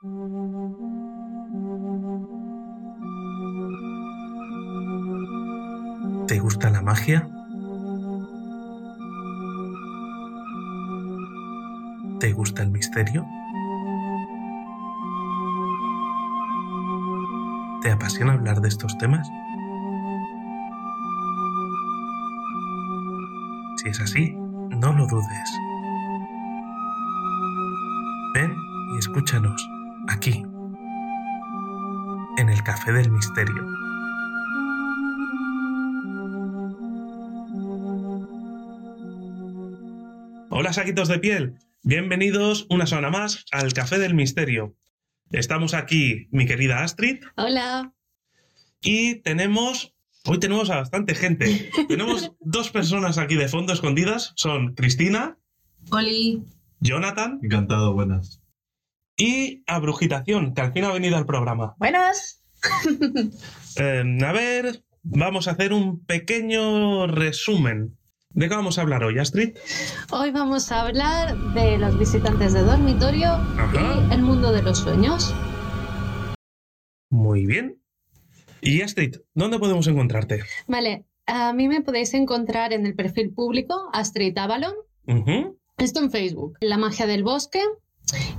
¿Te gusta la magia? ¿Te gusta el misterio? ¿Te apasiona hablar de estos temas? Si es así, no lo dudes. Ven y escúchanos aquí, en el Café del Misterio. Hola saquitos de piel, bienvenidos una semana más al Café del Misterio. Estamos aquí, mi querida Astrid, Hola. y tenemos, hoy tenemos a bastante gente. tenemos dos personas aquí de fondo escondidas, son Cristina, Oli. Jonathan Encantado, buenas. Y a Brujitación, que al fin ha venido al programa. Buenas. Eh, a ver, vamos a hacer un pequeño resumen. ¿De qué vamos a hablar hoy, Astrid? Hoy vamos a hablar de los visitantes de dormitorio Ajá. y el mundo de los sueños. Muy bien. Y Astrid, ¿dónde podemos encontrarte? Vale, a mí me podéis encontrar en el perfil público Astrid Avalon, esto en Facebook, La magia del bosque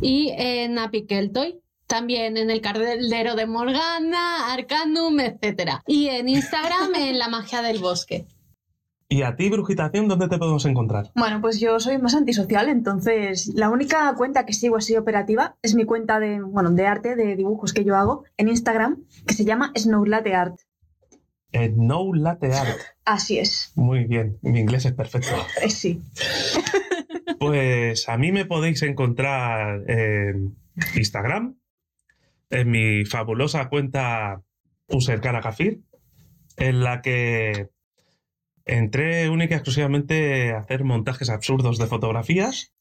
y en Apikeltoy. También en el cardero de Morgana, Arcanum, etc. Y en Instagram en La magia del bosque. ¿Y a ti, Brujitación, dónde te podemos encontrar? Bueno, pues yo soy más antisocial, entonces la única cuenta que sigo así operativa es mi cuenta de, bueno, de arte, de dibujos que yo hago en Instagram, que se llama Snowlatte Art. En No Latte Art. Así es, Muy bien, mi inglés es perfecto. eh, sí. Pues a mí me podéis encontrar en Instagram, en mi fabulosa cuenta User Kafir, en la que entré única y exclusivamente a hacer montajes absurdos de fotografías.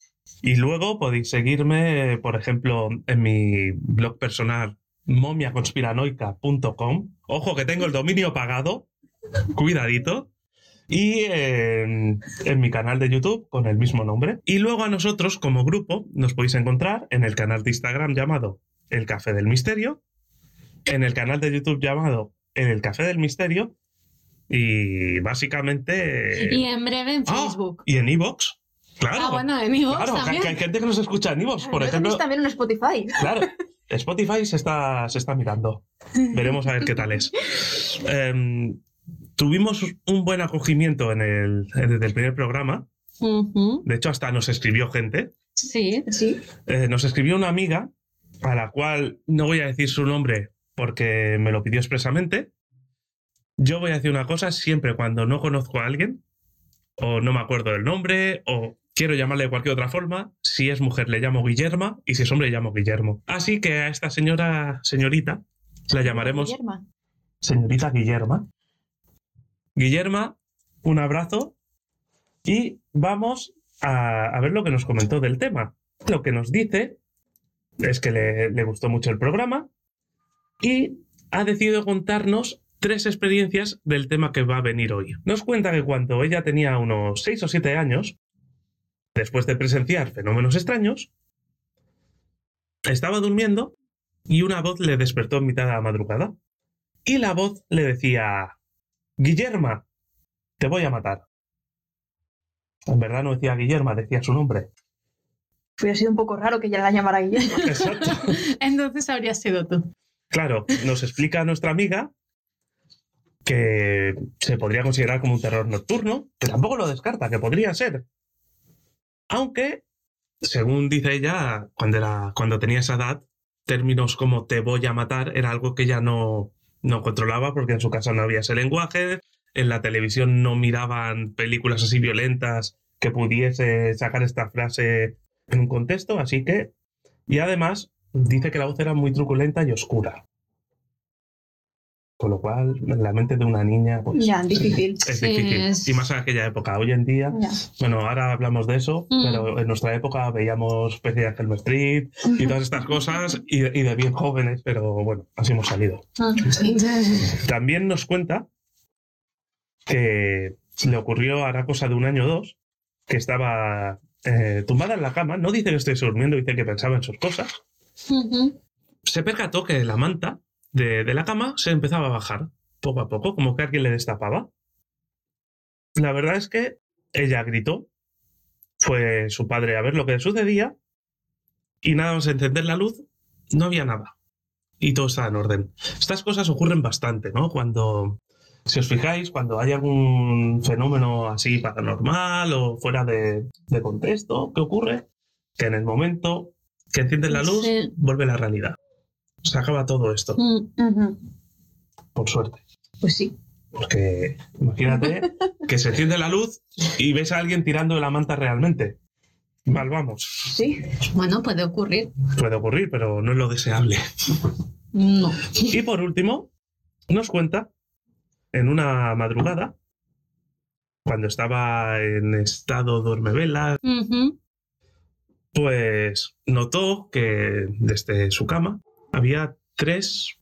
Y luego podéis seguirme, por ejemplo, en mi blog personal momiaconspiranoica.com. Ojo que tengo el dominio pagado. Cuidadito. Y en, en mi canal de YouTube con el mismo nombre. Y luego a nosotros, como grupo, nos podéis encontrar en el canal de Instagram llamado El Café del Misterio, en el canal de YouTube llamado El Café del Misterio, y básicamente. Y en breve en Ah, Facebook. y en Evox. Claro. Ah, bueno, en iVoox claro, que- también. que hay gente que nos escucha en Evox, por ejemplo. también en Spotify. Claro, Spotify se está, se está mirando. Veremos a ver qué tal es. Em, tuvimos un buen acogimiento en el, desde el primer programa. De hecho, hasta nos escribió gente. Sí. Sí. Eh, nos escribió una amiga, a la cual no voy a decir su nombre porque me lo pidió expresamente. Yo voy a decir una cosa, siempre cuando no conozco a alguien, o no me acuerdo del nombre, o quiero llamarle de cualquier otra forma, si es mujer le llamo Guillerma y si es hombre le llamo Guillermo. Así que a esta señora, señorita, la llamaremos Guillerma. señorita Guillerma. Guillerma, un abrazo y vamos a, ver lo que nos comentó del tema. Lo que nos dice es que le, le gustó mucho el programa y ha decidido contarnos tres experiencias del tema que va a venir hoy. Nos cuenta que cuando ella tenía unos 6 o 7 años, después de presenciar fenómenos extraños, estaba durmiendo y una voz le despertó en mitad de la madrugada. Y la voz le decía, Guillerma, te voy a matar. En verdad no decía Guillerma, decía su nombre. Hubiera sido un poco raro que ya la llamara Guillermo. Exacto. Entonces habría sido tú. Claro, nos explica nuestra amiga que se podría considerar como un terror nocturno, que tampoco lo descarta, que podría ser. Aunque, según dice ella, cuando, era, cuando tenía esa edad, términos como te voy a matar era algo que ella no, no controlaba porque en su casa no había ese lenguaje, en la televisión no miraban películas así violentas que pudiese sacar esta frase en un contexto, así que... Y además dice que la voz era muy truculenta y oscura. Con lo cual, la mente de una niña pues, Ya, difícil. es Sí, difícil. es- Y más en aquella época. Hoy en día, Ya. bueno, ahora hablamos de eso, Mm. pero en nuestra época veíamos especie de Helm Street y todas estas cosas y, y de bien jóvenes, pero bueno, así hemos salido. También nos cuenta que le ocurrió hará cosa de un año o dos, que estaba eh, tumbada en la cama, no dice que esté durmiendo, dice que pensaba en sus cosas, Ujú. se percató que la manta de, de la cama se empezaba a bajar poco a poco, como que alguien le destapaba. La verdad es que ella gritó, fue su padre a ver lo que sucedía y nada más encender la luz, no había nada. Y todo estaba en orden. Estas cosas ocurren bastante, ¿no? Cuando, si os fijáis, cuando hay algún fenómeno así paranormal o fuera de, de contexto, ¿qué ocurre? Que en el momento que enciendes la luz, Sí. vuelve la realidad. Se acaba todo esto, Mm, por suerte. Pues sí. Porque imagínate que se enciende la luz y ves a alguien tirando de la manta realmente. Mal vamos. Sí. Bueno, puede ocurrir. Puede ocurrir, pero no es lo deseable. No. Y por último, nos cuenta en una madrugada, cuando estaba en estado dormevela, Ujú. pues notó que desde su cama había tres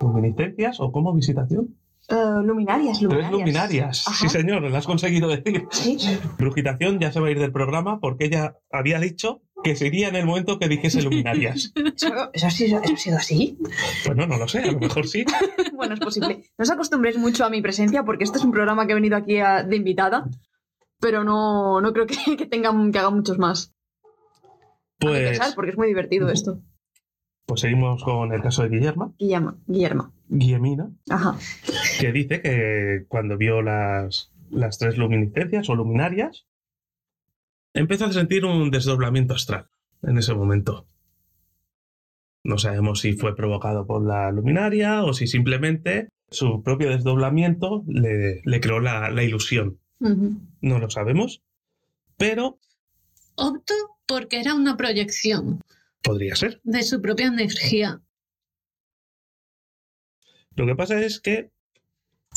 luminiscencias o como visitación. Eh, luminarias, luminarias. Tres luminarias. Ajá. Sí, señor, lo has conseguido decir. Sí. Brujitación ya se va a ir del programa porque ella había dicho que sería en el momento que dijese luminarias. ¿Eso, eso ha sido, eso ha sido así? Bueno, no lo sé, a lo mejor sí. Bueno, es posible. No os acostumbréis mucho a mi presencia porque este es un programa que he venido aquí a- de invitada, pero no, no creo que, que, tenga, que haga muchos más. A Pues, pesar, porque es muy divertido esto. Pues seguimos con el caso de Guillermo, Guillermo. Guillermo. Guillemina, Ajá. que dice que cuando vio las, las tres luminiscencias o luminarias, empezó a sentir un desdoblamiento astral en ese momento. No sabemos si fue provocado por la luminaria o si simplemente su propio desdoblamiento le, le creó la, la ilusión. No lo sabemos, pero Opto porque era una proyección podría ser. de su propia energía. Lo que pasa es que,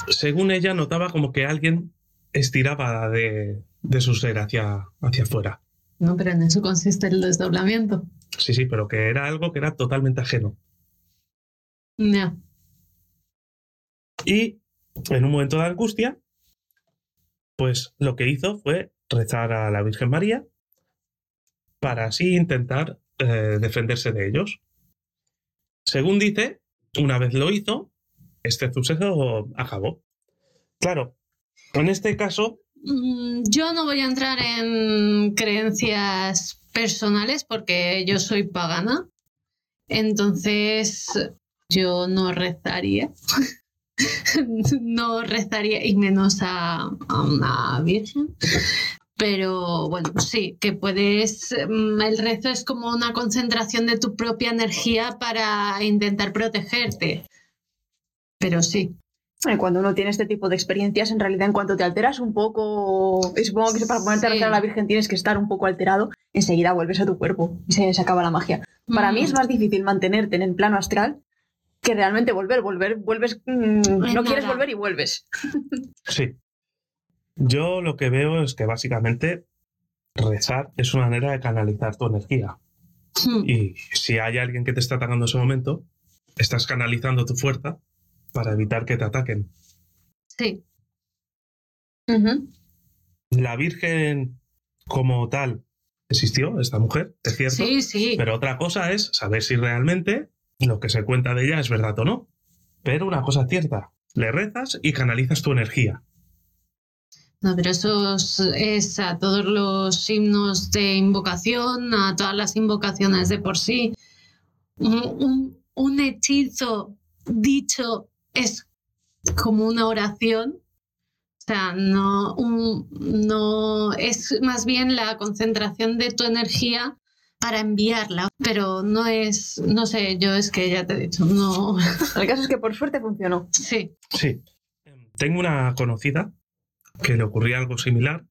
según ella, notaba como que alguien estiraba de, de su ser hacia, hacia afuera. No, pero en eso consiste el desdoblamiento. Sí, sí, pero que era algo que era totalmente ajeno. Ya. Y en un momento de angustia, pues lo que hizo fue rezar a la Virgen María para así intentar eh, defenderse de ellos. Según dice, una vez lo hizo, este suceso acabó. Claro, en este caso, Mm, Yo no voy a entrar en creencias personales porque yo soy pagana. Entonces, yo no rezaría. no rezaría, y menos a, a una virgen. Pero bueno, sí, que puedes. mm, El rezo es como una concentración de tu propia energía para intentar protegerte. Pero sí. Eh, Cuando uno tiene este tipo de experiencias, en realidad, en cuanto te alteras un poco, y supongo que para ponerte a Sí. rezar a la Virgen tienes que estar un poco alterado, enseguida vuelves a tu cuerpo y se, se acaba la magia. Para mí es Mm. más difícil mantenerte en el plano astral que realmente volver. Volver, vuelves. mm, no quieres volver y vuelves. sí. Yo lo que veo es que básicamente rezar es una manera de canalizar tu energía. Mm. Y si hay alguien que te está atacando en ese momento, estás canalizando tu fuerza para evitar que te ataquen. Sí. La Virgen como tal existió, esta mujer, es cierto. Sí, sí. Pero otra cosa es saber si realmente lo que se cuenta de ella es verdad o no. Pero una cosa es cierta, le rezas y canalizas tu energía. No, pero eso es, es a todos los himnos de invocación, a todas las invocaciones de por sí. Un, un- un hechizo dicho es como una oración. O sea, no, un- no es más bien la concentración de tu energía para enviarla, pero no es, no sé, yo es que ya te he dicho, no, El caso es que por suerte funcionó. sí, Sí. Tengo una conocida que le ocurría algo similar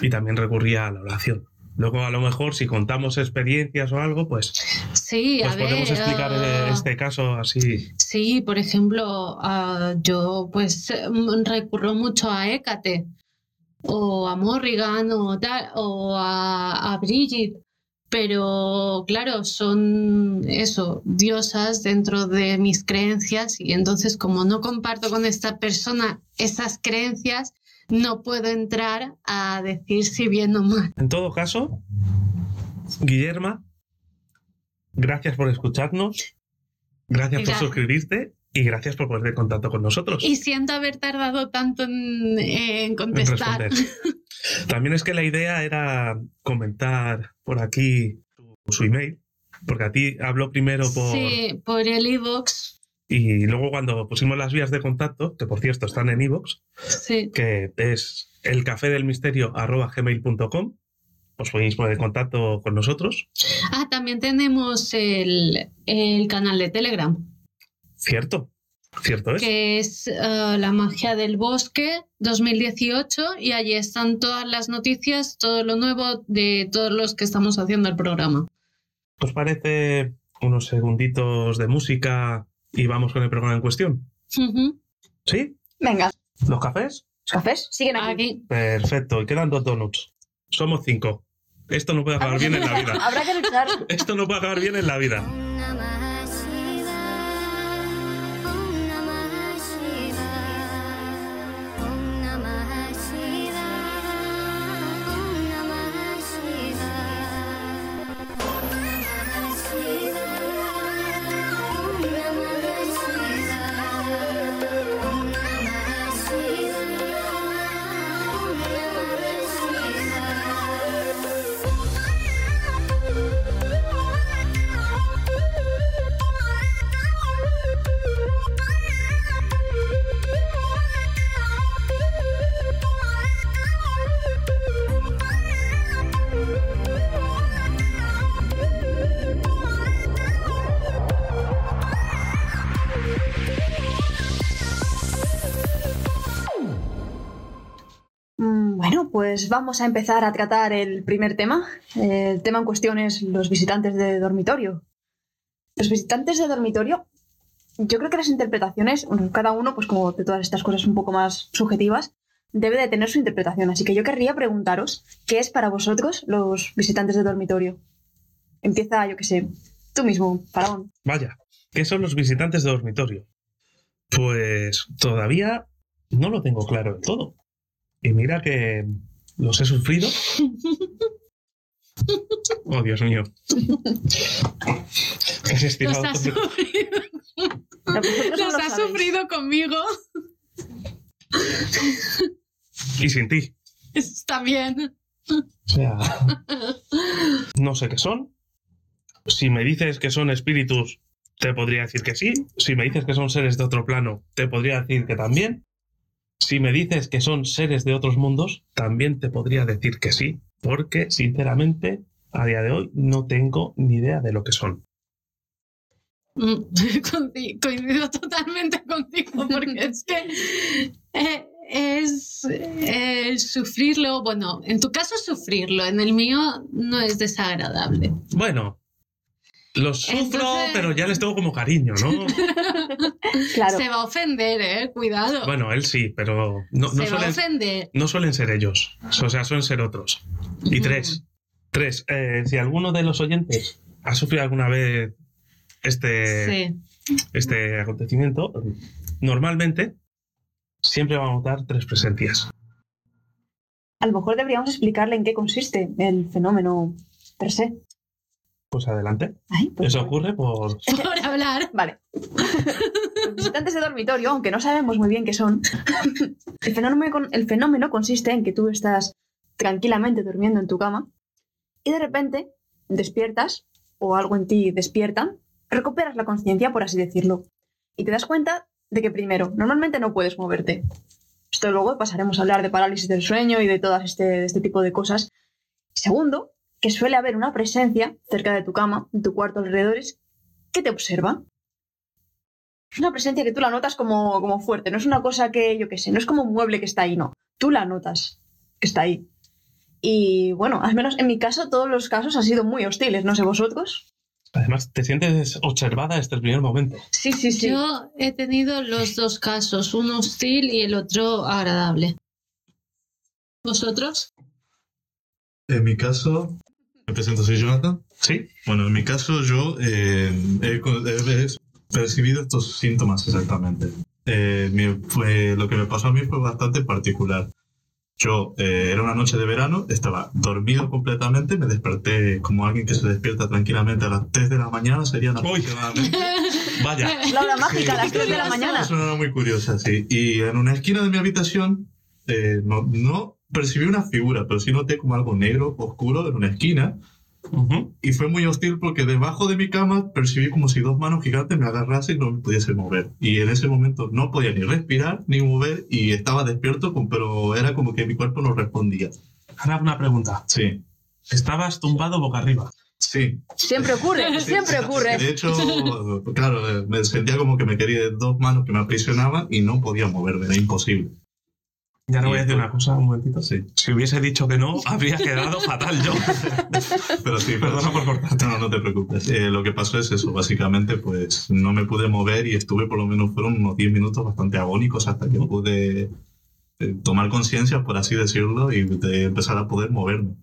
y también recurría a la oración. Luego, a lo mejor, si contamos experiencias o algo, pues, sí, pues a ver. podemos explicar eh, ah, este caso así. Sí, por ejemplo, ah, yo pues mm, recurro mucho a Hécate o a Morrigan o, tal, o a, a Bridget, pero claro, son eso, diosas dentro de mis creencias y entonces como no comparto con esta persona esas creencias, no puedo entrar a decir si bien o mal. En todo caso, Guillerma, gracias por escucharnos. Gracias por suscribirte y gracias por ponerte en contacto con nosotros. Y siento haber tardado tanto en, contestar. También es que la idea era comentar por aquí su, su email, porque a ti habló primero por... Sí, por el iVoox. Y luego cuando pusimos las vías de contacto, que por cierto están en iVoox, Sí. que es elcafedelmisterio.gmail.com, os podéis poner en contacto con nosotros, Ah, también tenemos el, el canal de Telegram, ¿cierto? ¿Cierto es? que es eh, La magia del bosque 2018 y allí están todas las noticias, todo lo nuevo de todos los que estamos haciendo el programa. ¿Os parece unos segunditos de música y vamos con el programa en cuestión? ¿Sí? Venga, ¿Los cafés? los cafés siguen aquí. Aquí. Perfecto, y quedan dos donuts. Somos cinco. Esto no puede acabar bien en la vida. Habrá que luchar. Esto no puede acabar bien en la vida. Pues vamos a empezar a tratar el primer tema. El tema en cuestión es los visitantes de dormitorio. Los visitantes de dormitorio, yo creo que las interpretaciones, bueno, cada uno, pues como de todas estas cosas un poco más subjetivas, debe de tener su interpretación. Así que yo querría preguntaros, ¿qué es para vosotros los visitantes de dormitorio? Empieza, yo qué sé, tú mismo, Faraón. Vaya, ¿qué son los visitantes de dormitorio? Pues todavía no lo tengo claro del todo. Y mira que los he sufrido. Oh, Dios mío. Estirado Los has sufrido, los sufrido conmigo. Y sin ti. Está bien. O sea, no sé qué son. Si me dices que son espíritus, te podría decir que sí. Si me dices que son seres de otro plano, te podría decir que también. Si me dices que son seres de otros mundos, también te podría decir que sí. Porque, sinceramente, a día de hoy no tengo ni idea de lo que son. Mm, Coincido totalmente contigo porque es que eh, es eh, sufrirlo, bueno, en tu caso sufrirlo, en el mío no es desagradable. Bueno, los sufro, Entonces- pero ya les tengo como cariño, ¿no? Claro. Se va a ofender, eh, cuidado. Bueno, él sí, pero no, no Se va a suelen, ofender. no suelen ser ellos. O sea, suelen ser otros. Y tres. Tres. eh, si alguno de los oyentes ha sufrido alguna vez este, Sí. este acontecimiento, normalmente siempre va a notar tres presencias. A lo mejor deberíamos explicarle en qué consiste el fenómeno per se. Pues adelante. Ay, pues Eso ocurre por... Por hablar. Vale. Los visitantes de dormitorio, aunque no sabemos muy bien qué son, el fenómeno, con- el fenómeno consiste en que tú estás tranquilamente durmiendo en tu cama y de repente despiertas o algo en ti despierta, recuperas la conciencia, por así decirlo, y te das cuenta de que primero, normalmente no puedes moverte. Esto luego pasaremos a hablar de parálisis del sueño y de todas este, de este tipo de cosas. Segundo, que suele haber una presencia cerca de tu cama, en tu cuarto alrededores, que te observa. Es una presencia que tú la notas como, como fuerte, no es una cosa que, yo qué sé, no es como un mueble que está ahí, no. Tú la notas que está ahí. Y bueno, al menos en mi caso, todos los casos han sido muy hostiles, no sé vosotros. Además, te sientes observada desde el primer momento. Sí, sí, sí. Yo he tenido los dos casos, uno hostil y el otro agradable. ¿Vosotros? En mi caso, me presento, soy Jonathan. ¿Sí? Bueno, en mi caso yo eh, he, he percibido estos síntomas exactamente. Eh, mi- fue, lo que me pasó a mí fue bastante particular. Yo, eh, era una noche de verano, estaba dormido completamente, me desperté como alguien que se despierta tranquilamente a las 3 de la mañana, serían aproximadamente. Vaya. La hora mágica, a las 3 de la mañana. Es una hora muy curiosa, sí. Y en una esquina de mi habitación, eh, no, no percibí una figura, pero sí noté como algo negro, oscuro, en una esquina. Ujú. Y fue muy hostil porque debajo de mi cama percibí como si dos manos gigantes me agarrasen y no me pudiese mover. Y en ese momento no podía ni respirar ni mover y estaba despierto, pero era como que mi cuerpo no respondía. Ahora una pregunta. Sí, Estabas tumbado boca arriba. sí. Siempre ocurre, siempre De ocurre. hecho, claro, eh, me sentía como que me quería dos manos que me aprisionaban y no podía moverme, era imposible. Ya no voy a decir una cosa, un momentito. Sí, Si hubiese dicho que no, habría quedado fatal yo. pero sí, Perdona por cortarte. No, no te preocupes. Eh, lo que pasó es eso, básicamente, pues no me pude mover y estuve por lo menos, fueron unos 10 minutos bastante agónicos hasta que pude eh, tomar conciencia, por así decirlo, y de empezar a poder moverme.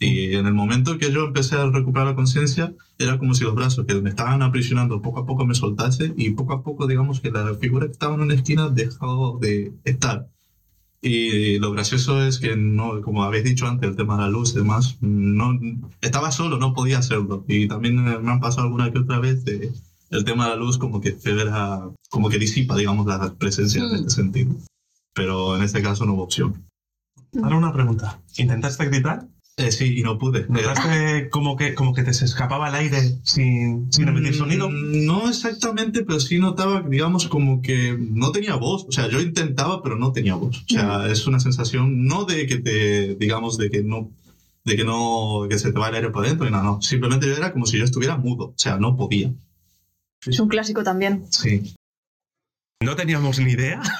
Y en el momento que yo empecé a recuperar la conciencia, era como si los brazos que me estaban aprisionando poco a poco me soltase y poco a poco, digamos, que la figura que estaba en una esquina dejó de estar. Y lo gracioso es que, no, como habéis dicho antes, el tema de la luz y demás, no, estaba solo, no podía hacerlo. Y también me han pasado alguna que otra vez eh, el tema de la luz como que federa, como que disipa, digamos, las presencias en Mm. este sentido. Pero en este caso no hubo opción. Ahora una pregunta. ¿Intentaste gritar? Eh, sí, y no pude. ¿Notaste como que, como que te se escapaba el aire sin, sin emitir sonido? Mm, No exactamente, pero sí notaba, digamos, como que no tenía voz. O sea, yo intentaba, pero no tenía voz. O sea, es una sensación no de que te, digamos, de que no, de que no, que se te va el aire por dentro y nada, no. Simplemente yo era como si yo estuviera mudo. O sea, no podía. Es un clásico también. Sí. No teníamos ni idea.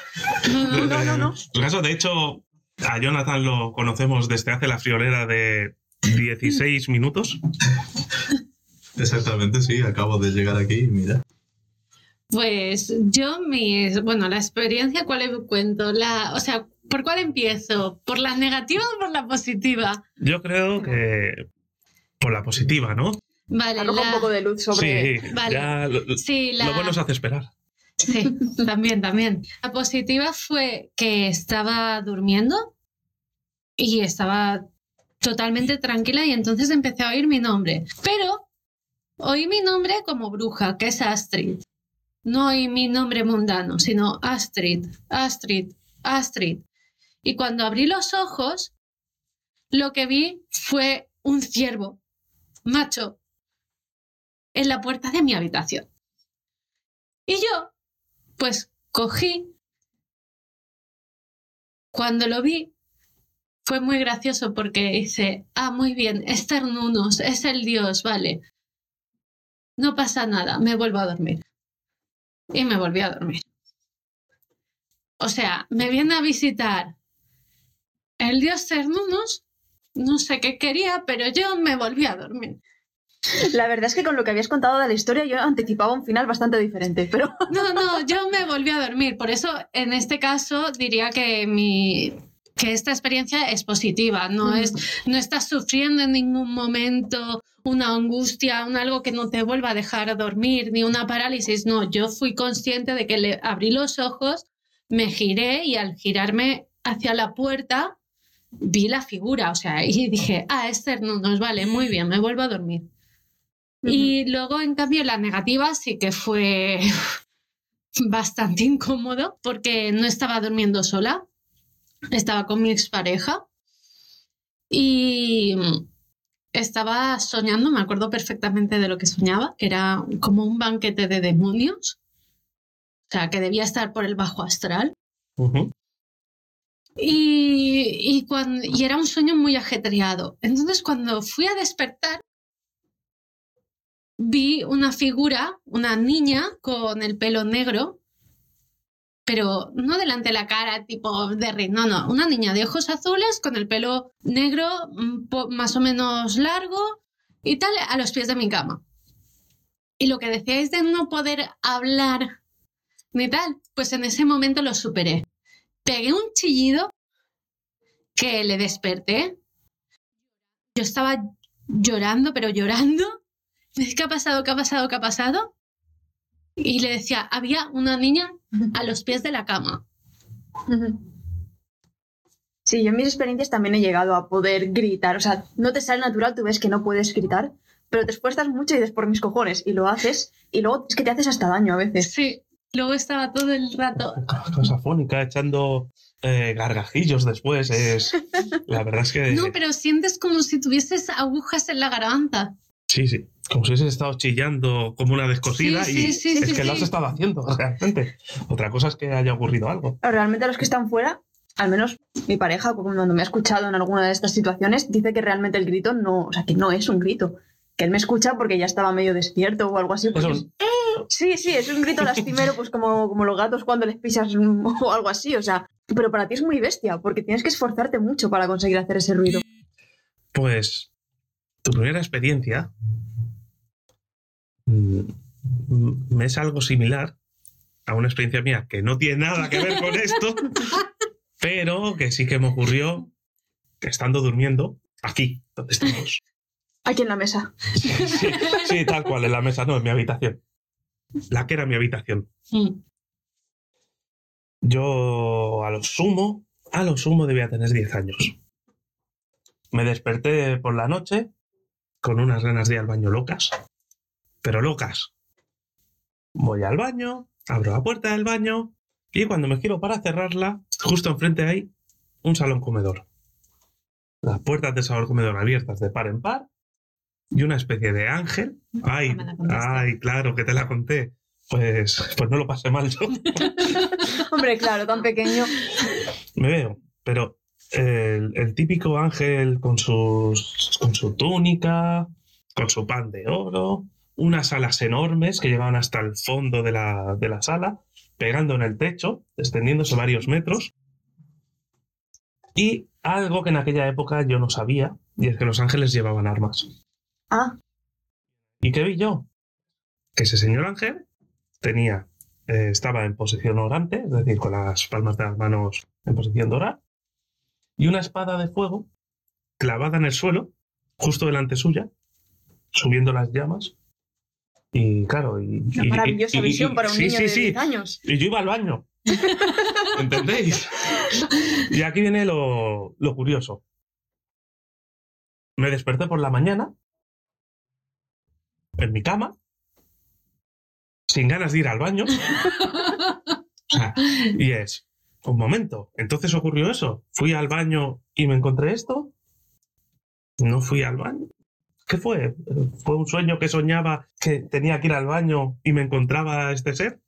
No, no, no, no. El caso, de hecho, a Jonathan lo conocemos desde hace la friolera de 16 minutos. Exactamente, sí. Acabo de llegar aquí y mira. Pues yo, mi, bueno, la experiencia, ¿cuál le cuento? La, o sea, ¿por cuál empiezo? ¿Por la negativa o por la positiva? Yo creo que por la positiva, ¿no? Vale, Arroja un la- poco de luz sobre. Sí, Vale. ya lo, sí, la- lo bueno se hace esperar. Sí, también, también. La positiva fue que estaba durmiendo y estaba totalmente tranquila y entonces empecé a oír mi nombre. Pero oí mi nombre como bruja, que es Astrid. No oí mi nombre mundano, sino Astrid, Astrid, Astrid. Y cuando abrí los ojos, lo que vi fue un ciervo, macho, en la puerta de mi habitación. Y yo, pues cogí. Cuando lo vi, fue muy gracioso porque dice, ah, muy bien, Esther Nunos, es el dios, vale. No pasa nada, me vuelvo a dormir. Y me volví a dormir. O sea, me viene a visitar el dios Cernunos, no sé qué quería, pero yo me volví a dormir. La verdad es que con lo que habías contado de la historia yo anticipaba un final bastante diferente, pero No, no, yo me volví a dormir. Por eso, en este caso, diría que mi que esta experiencia es positiva, no es no estás sufriendo en ningún momento una angustia, un algo que no te vuelva a dejar dormir, ni una parálisis, no, yo fui consciente de que le abrí los ojos, me giré y al girarme hacia la puerta vi la figura, o sea, y dije, ah, Esther, no nos vale, muy bien, me vuelvo a dormir. Y luego, en cambio, la negativa sí que fue bastante incómodo porque no estaba durmiendo sola, estaba con mi expareja y estaba soñando, me acuerdo perfectamente de lo que soñaba, que era como un banquete de demonios, o sea, que debía estar por el bajo astral. Y, y, cuan- y era un sueño muy ajetreado. Entonces, cuando fui a despertar, vi una figura, una niña con el pelo negro, pero no delante de la cara, tipo de Rick, no, no, una niña de ojos azules con el pelo negro, po- más o menos largo y tal, a los pies de mi cama. Y lo que decíais de no poder hablar ni tal, pues en ese momento lo superé. Pegué un chillido que le desperté. Yo estaba llorando, pero llorando. ¿Qué ha pasado? ¿Qué ha pasado? ¿Qué ha pasado? Y le decía, había una niña a los pies de la cama. Sí, yo en mis experiencias también he llegado a poder gritar. O sea, no te sale natural, tú ves que no puedes gritar, pero te esfuerzas mucho y dices por mis cojones y lo haces. Y luego es que te haces hasta daño a veces. Sí, luego estaba todo el rato. Cosa fónica, echando eh, gargajillos después. Es, la verdad es que. No, pero sientes como si tuvieses agujas en la garganta. Sí, sí. Como si hubieses estado chillando como una descosida Sí, y sí, es que lo has estado haciendo realmente. Otra cosa es que haya ocurrido algo. Realmente los que están fuera, al menos mi pareja, cuando me ha escuchado en alguna de estas situaciones, dice que realmente el grito no, o sea, que no es un grito. Que él me escucha porque ya estaba medio despierto o algo así. Es Sí, sí, es un grito lastimero, pues como, como los gatos cuando les pisas o algo así, o sea. Pero para ti es muy bestia, porque tienes que esforzarte mucho para conseguir hacer ese ruido. Pues tu primera experiencia mm, mm, me es algo similar a una experiencia mía que no tiene nada que ver con esto, pero que sí que me ocurrió estando durmiendo aquí, donde estamos. Aquí en la mesa. Sí, sí, tal cual, en la mesa, no, en mi habitación. La que era mi habitación. Mm. Yo a lo sumo, a lo sumo debía tener 10 años. Me desperté por la noche con unas ganas de ir al baño locas, pero locas. Voy al baño, abro la puerta del baño y cuando me giro para cerrarla, justo enfrente hay un salón comedor. Las puertas del salón comedor abiertas de par en par y una especie de ángel. Ay, ay, claro que te la conté. Pues, pues no lo pasé mal yo. Hombre, claro, tan pequeño. Me veo, pero el, el típico ángel con, sus, con su túnica, con su pan de oro, unas alas enormes que llegaban hasta el fondo de la, de la sala, pegando en el techo, extendiéndose varios metros. Y algo que en aquella época yo no sabía, y es que los ángeles llevaban armas. Ah, ¿Y qué vi yo? Que ese señor ángel tenía, eh, estaba en posición orante, es decir, con las palmas de las manos en posición de orar, y una espada de fuego clavada en el suelo, justo delante suya, subiendo las llamas. Y claro, y. una y- maravillosa y- visión para un sí, niño sí, de sí. 10 años. Y yo iba al baño. ¿Entendéis? Y aquí viene lo, lo curioso. Me desperté por la mañana, en mi cama, sin ganas de ir al baño. O sea, y es, un momento, entonces ocurrió eso. Fui al baño y me encontré esto. No fui al baño. ¿Qué fue? ¿Fue un sueño que soñaba que tenía que ir al baño y me encontraba este ser?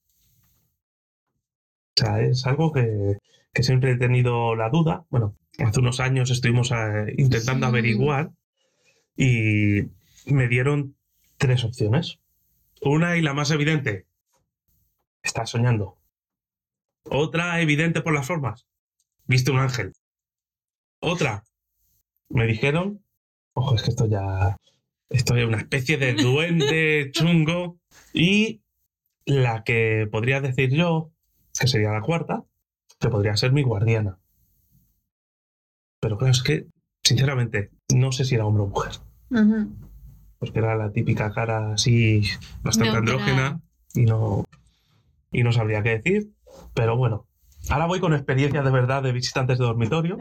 O sea, es algo que, que siempre he tenido la duda. Bueno, hace unos años estuvimos eh, intentando Sí. averiguar y me dieron tres opciones. Una y la más evidente. Estás soñando. Otra evidente por las formas. Viste un ángel. Otra. Me dijeron. Ojo, es que esto ya. Esto es una especie de duende chungo. Y la que podría decir yo, que sería la cuarta, que podría ser mi guardiana. Pero claro, es que, sinceramente, no sé si era hombre o mujer. Ujú. Porque era la típica cara así, bastante No, andrógena, y no, y no sabría qué decir. Pero bueno, ahora voy con experiencias de verdad de visitantes de dormitorio.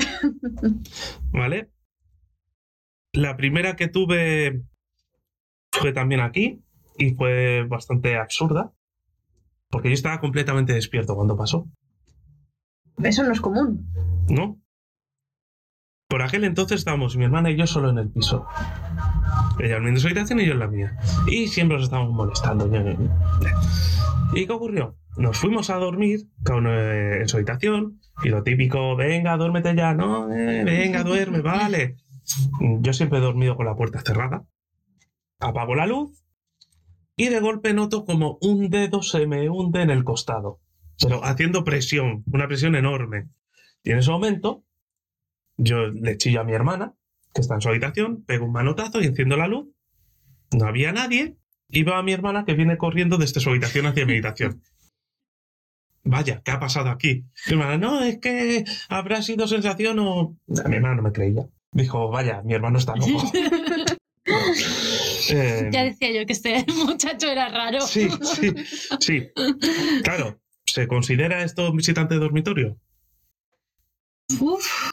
¿Vale? La primera que tuve fue también aquí y fue bastante absurda. Porque yo estaba completamente despierto cuando pasó. Eso no es común. ¿no? Por aquel entonces estábamos mi hermana y yo solo en el piso. Ella durmiendo en su habitación y yo en la mía. Y siempre nos estábamos molestando. ¿Y qué ocurrió? Nos fuimos a dormir uno eh, en su habitación y lo típico, venga, duérmete ya, no, eh, venga, duerme, vale. Yo siempre he dormido con la puerta cerrada. Apago la luz y de golpe noto como un dedo se me hunde en el costado, pero haciendo presión, una presión enorme. Y en ese momento, yo le chillo a mi hermana, que está en su habitación, pego un manotazo y enciendo la luz. No había nadie. Y veo a mi hermana que viene corriendo desde su habitación hacia mi habitación. Vaya, ¿qué ha pasado aquí? Mi hermana, no, es que habrá sido sensación o... A mi hermana no me creía. Dijo, vaya, mi hermano está loco. Eh, Ya decía yo que este muchacho era raro. Sí, sí, sí. Claro, ¿se considera esto un visitante de dormitorio? Uf,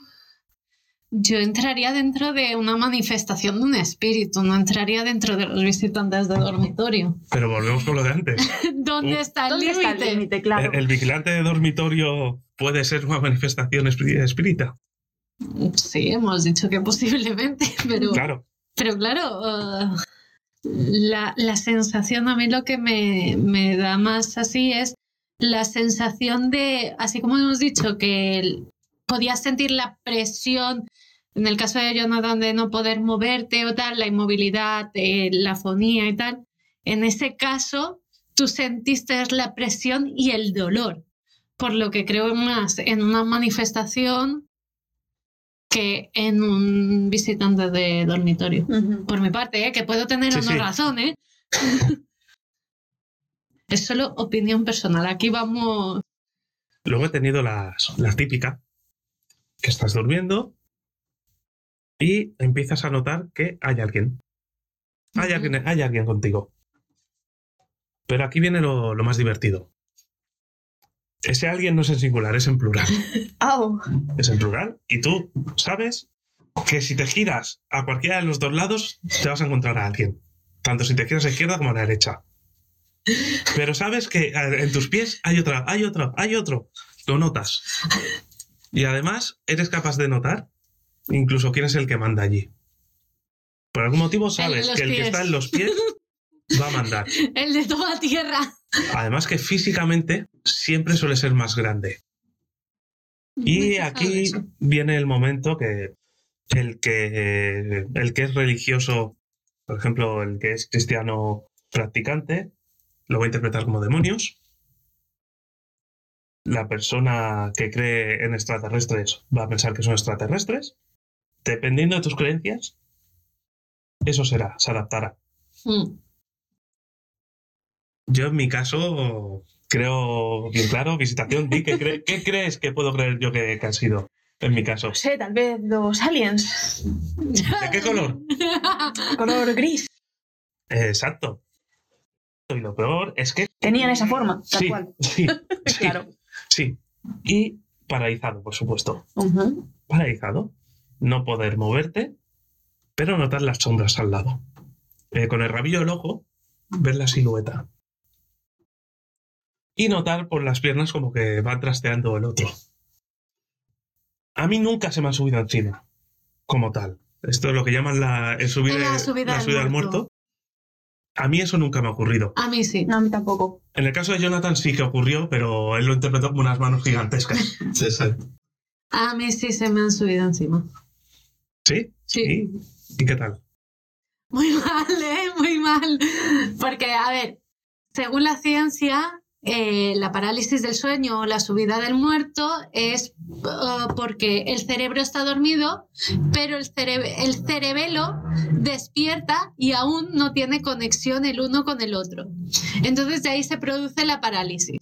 Yo entraría dentro de una manifestación de un espíritu, no entraría dentro de los visitantes de dormitorio. Pero volvemos con lo de antes. ¿Dónde Uh. está el ¿Dónde está el límite? Claro. El, el vigilante de dormitorio puede ser una manifestación espí- espírita. Sí, hemos dicho que posiblemente, pero Claro. Pero claro, uh, la, la sensación a mí lo que me, me da más así es la sensación de, así como hemos dicho, que podías sentir la presión, en el caso de Jonathan, de no poder moverte o tal, la inmovilidad, eh, la fonía y tal. En ese caso, tú sentiste la presión y el dolor, por lo que creo más en una manifestación que en un visitante de dormitorio. Por mi parte, ¿eh? que puedo tener Sí, sí. razón, ¿eh? es solo opinión personal. Aquí vamos. Luego he tenido las, la típica, que estás durmiendo y empiezas a notar que hay alguien. Hay, alguien, hay alguien contigo. Pero aquí viene lo, lo más divertido. Ese alguien no es en singular, es en plural. Au. Es en plural. Y tú sabes que si te giras a cualquiera de los dos lados, te vas a encontrar a alguien. Tanto si te giras a la izquierda como a la derecha. Pero sabes que en tus pies hay otra, hay otro, hay otro. Lo notas. Y además eres capaz de notar incluso quién es el que manda allí. Por algún motivo sabes que el que está en los pies va a mandar. El de toda tierra. Además que físicamente siempre suele ser más grande. Y aquí viene el momento que el que el que es religioso, por ejemplo, el que es cristiano practicante, lo va a interpretar como demonios. La persona que cree en extraterrestres va a pensar que son extraterrestres. Dependiendo de tus creencias, eso será, se adaptará. Mm. Yo en mi caso creo bien claro, visitación, di que cre- ¿qué crees que puedo creer yo que, que han sido en mi caso? No sé, tal vez los aliens. ¿De qué color? Color gris. Exacto. Y lo peor es que Tenían esa forma, tal sí, cual. sí, sí, Claro. sí. Y paralizado, por supuesto. Paralizado. No poder moverte, pero notar las sombras al lado. Eh, con el rabillo del ojo, ver la silueta. Y notar por las piernas como que va trasteando el otro. A mí nunca se me ha subido encima, como tal. Esto es lo que llaman la, el subir- La subida la al subida al muerto. muerto. A mí eso nunca me ha ocurrido. A mí sí. No, a mí tampoco. En el caso de Jonathan sí que ocurrió, pero él lo interpretó como unas manos gigantescas. Sí, sí. A mí sí se me han subido encima. ¿Sí? Sí. ¿Y, ¿Y qué tal? Muy mal, ¿eh? Muy mal. Porque, a ver, según la ciencia, eh, la parálisis del sueño o la subida del muerto es eh, porque el cerebro está dormido, pero el, el cerebelo despierta y aún no tiene conexión el uno con el otro. Entonces de ahí se produce la parálisis.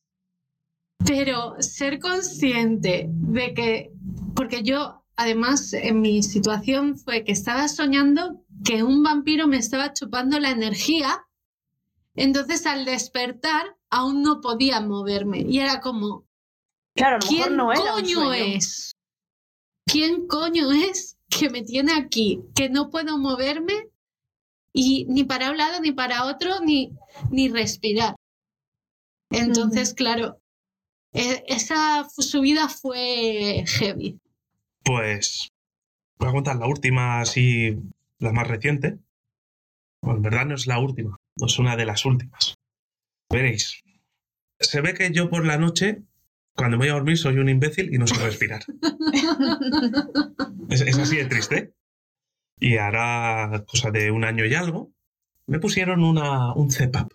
Pero ser consciente de que, porque yo, además, en mi situación fue que estaba soñando que un vampiro me estaba chupando la energía, entonces al despertar aún no podía moverme. Y era como, Claro, a lo mejor ¿quién no era un coño es? ¿Quién coño es que me tiene aquí? Que no puedo moverme y ni para un lado, ni para otro, ni, ni respirar. Entonces, claro, e- esa subida fue heavy. Pues voy a contar la última, así, la más reciente. En verdad no es la última, no es una de las últimas. Veréis, se ve que yo por la noche, cuando voy a dormir, soy un imbécil y no sé respirar. es, así de triste. Y ahora, cosa de un año y algo, me pusieron una, un CPAP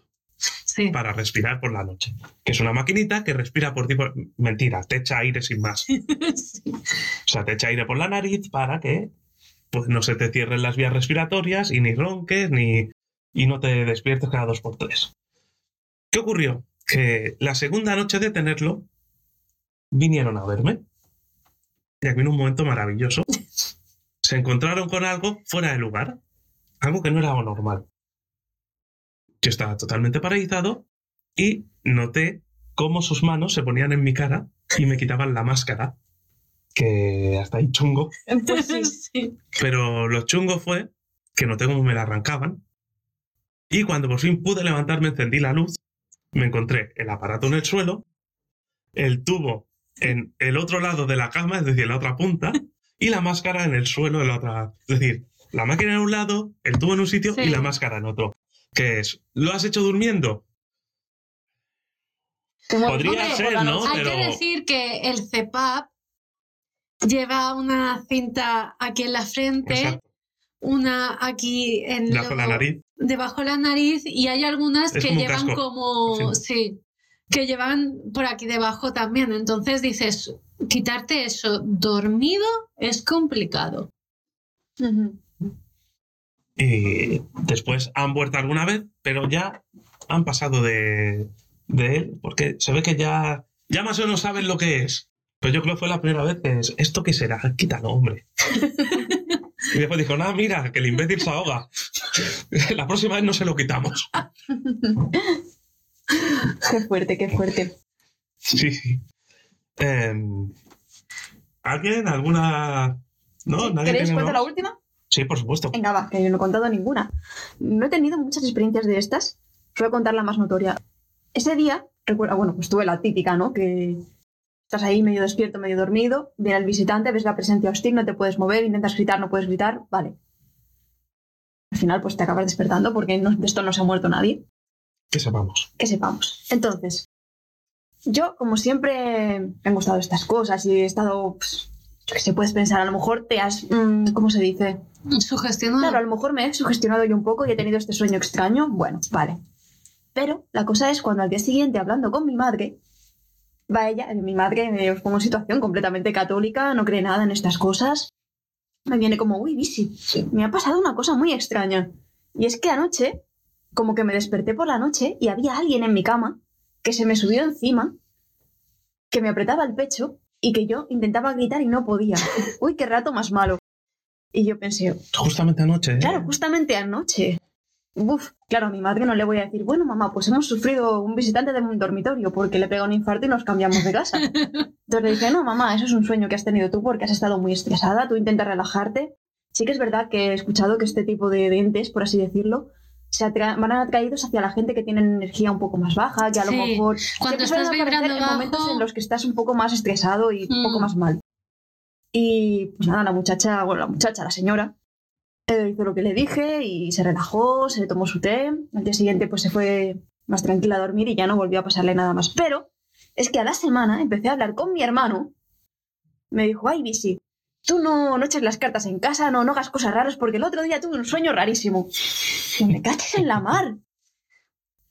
Sí. para respirar por la noche, que es una maquinita que respira por tipo... Mentira, te echa aire sin más. Sí. O sea, te echa aire por la nariz para que pues, no se te cierren las vías respiratorias y ni ronques ni, y no te despiertes cada dos por tres. ¿Qué ocurrió? Que la segunda noche de tenerlo vinieron a verme. Y aquí vino un momento maravilloso. Se encontraron con algo fuera de lugar, algo que no era normal. Yo estaba totalmente paralizado y noté cómo sus manos se ponían en mi cara y me quitaban la máscara que hasta ahí chungo. Pues sí. Sí. Pero lo chungo fue que noté cómo me la arrancaban. Y cuando por fin pude levantarme, encendí la luz, me encontré el aparato en el suelo, el tubo en el otro lado de la cama, es decir, en la otra punta, y la máscara en el suelo en la otra. Es decir, la máquina en un lado, el tubo en un sitio Sí. y la máscara en otro. ¿Qué es? ¿Lo has hecho durmiendo? Podría ser, ¿no? Hay pero- que decir que el CEPAP lleva una cinta aquí en la frente, Exacto. una aquí en Debajo de la nariz. debajo de la nariz y hay algunas Es que como llevan casco, como sí. sí que llevan por aquí debajo también entonces dices quitarte eso dormido es complicado Ujú. Y después han vuelto alguna vez, pero ya han pasado de, de él, porque se ve que ya, ya más o menos saben lo que es. Pero yo creo que fue la primera vez que es, ¿esto qué será? Quítalo, hombre. y después dijo, nada, mira, que el imbécil se ahoga. la próxima vez no se lo quitamos. Qué fuerte, qué fuerte. Sí, sí. Em, ¿Alguien? ¿Alguna...? ¿No? ¿Nadie ¿Queréis cuento la última? Sí, por supuesto. Venga, va, que yo no he contado ninguna. No he tenido muchas experiencias de estas. A contar la más notoria. Ese día, recuerda, bueno, pues tuve la típica, ¿no? Que estás ahí medio despierto, medio dormido, viene el visitante, ves la presencia hostil, no te puedes mover, intentas gritar, no puedes gritar, vale. Al final, pues te acabas despertando porque no- de esto no se ha muerto nadie. Que sepamos. que sepamos. Entonces, yo, como siempre, me han gustado estas cosas y he estado, pues, sé, puedes pensar, a lo mejor te has, mm, ¿cómo se dice? sugestionado Claro, a lo mejor me he sugestionado yo un poco y he tenido este sueño extraño. Bueno, vale. Pero la cosa es cuando al día siguiente, hablando con mi madre, va ella, mi madre, me os pongo en situación completamente católica, no cree nada en estas cosas. Me viene como, uy, Bisi, me ha pasado una cosa muy extraña. Y es que anoche, como que me desperté por la noche y había alguien en mi cama que se me subió encima, que me apretaba el pecho y que yo intentaba gritar y no podía. Uy, qué rato más malo. Y yo pensé, Justamente anoche. ¿eh? Claro, justamente anoche. Uf, claro, a mi madre no le voy a decir, bueno, mamá, pues hemos sufrido un visitante de un dormitorio porque le pega un infarto y nos cambiamos de casa. Entonces le dije, no, mamá, eso es un sueño que has tenido tú porque has estado muy estresada, tú intentas relajarte. Sí que es verdad que he escuchado que este tipo de entes, por así decirlo, se atra- van atraídos hacia la gente que tiene energía un poco más baja, que a lo mejor cuando estás vibrando en momentos bajo- en los que estás un poco más estresado y un Mm. poco más mal. Y pues nada, la muchacha, bueno, la muchacha, la señora, eh, hizo lo que le dije y se relajó, se tomó su té. Al día siguiente pues se fue más tranquila a dormir y ya no volvió a pasarle nada más. Pero es que a la semana empecé a hablar con mi hermano. Me dijo, ay, Bisi, tú no, no eches las cartas en casa, no, no hagas cosas raras porque el otro día tuve un sueño rarísimo. Y me caches en la mar.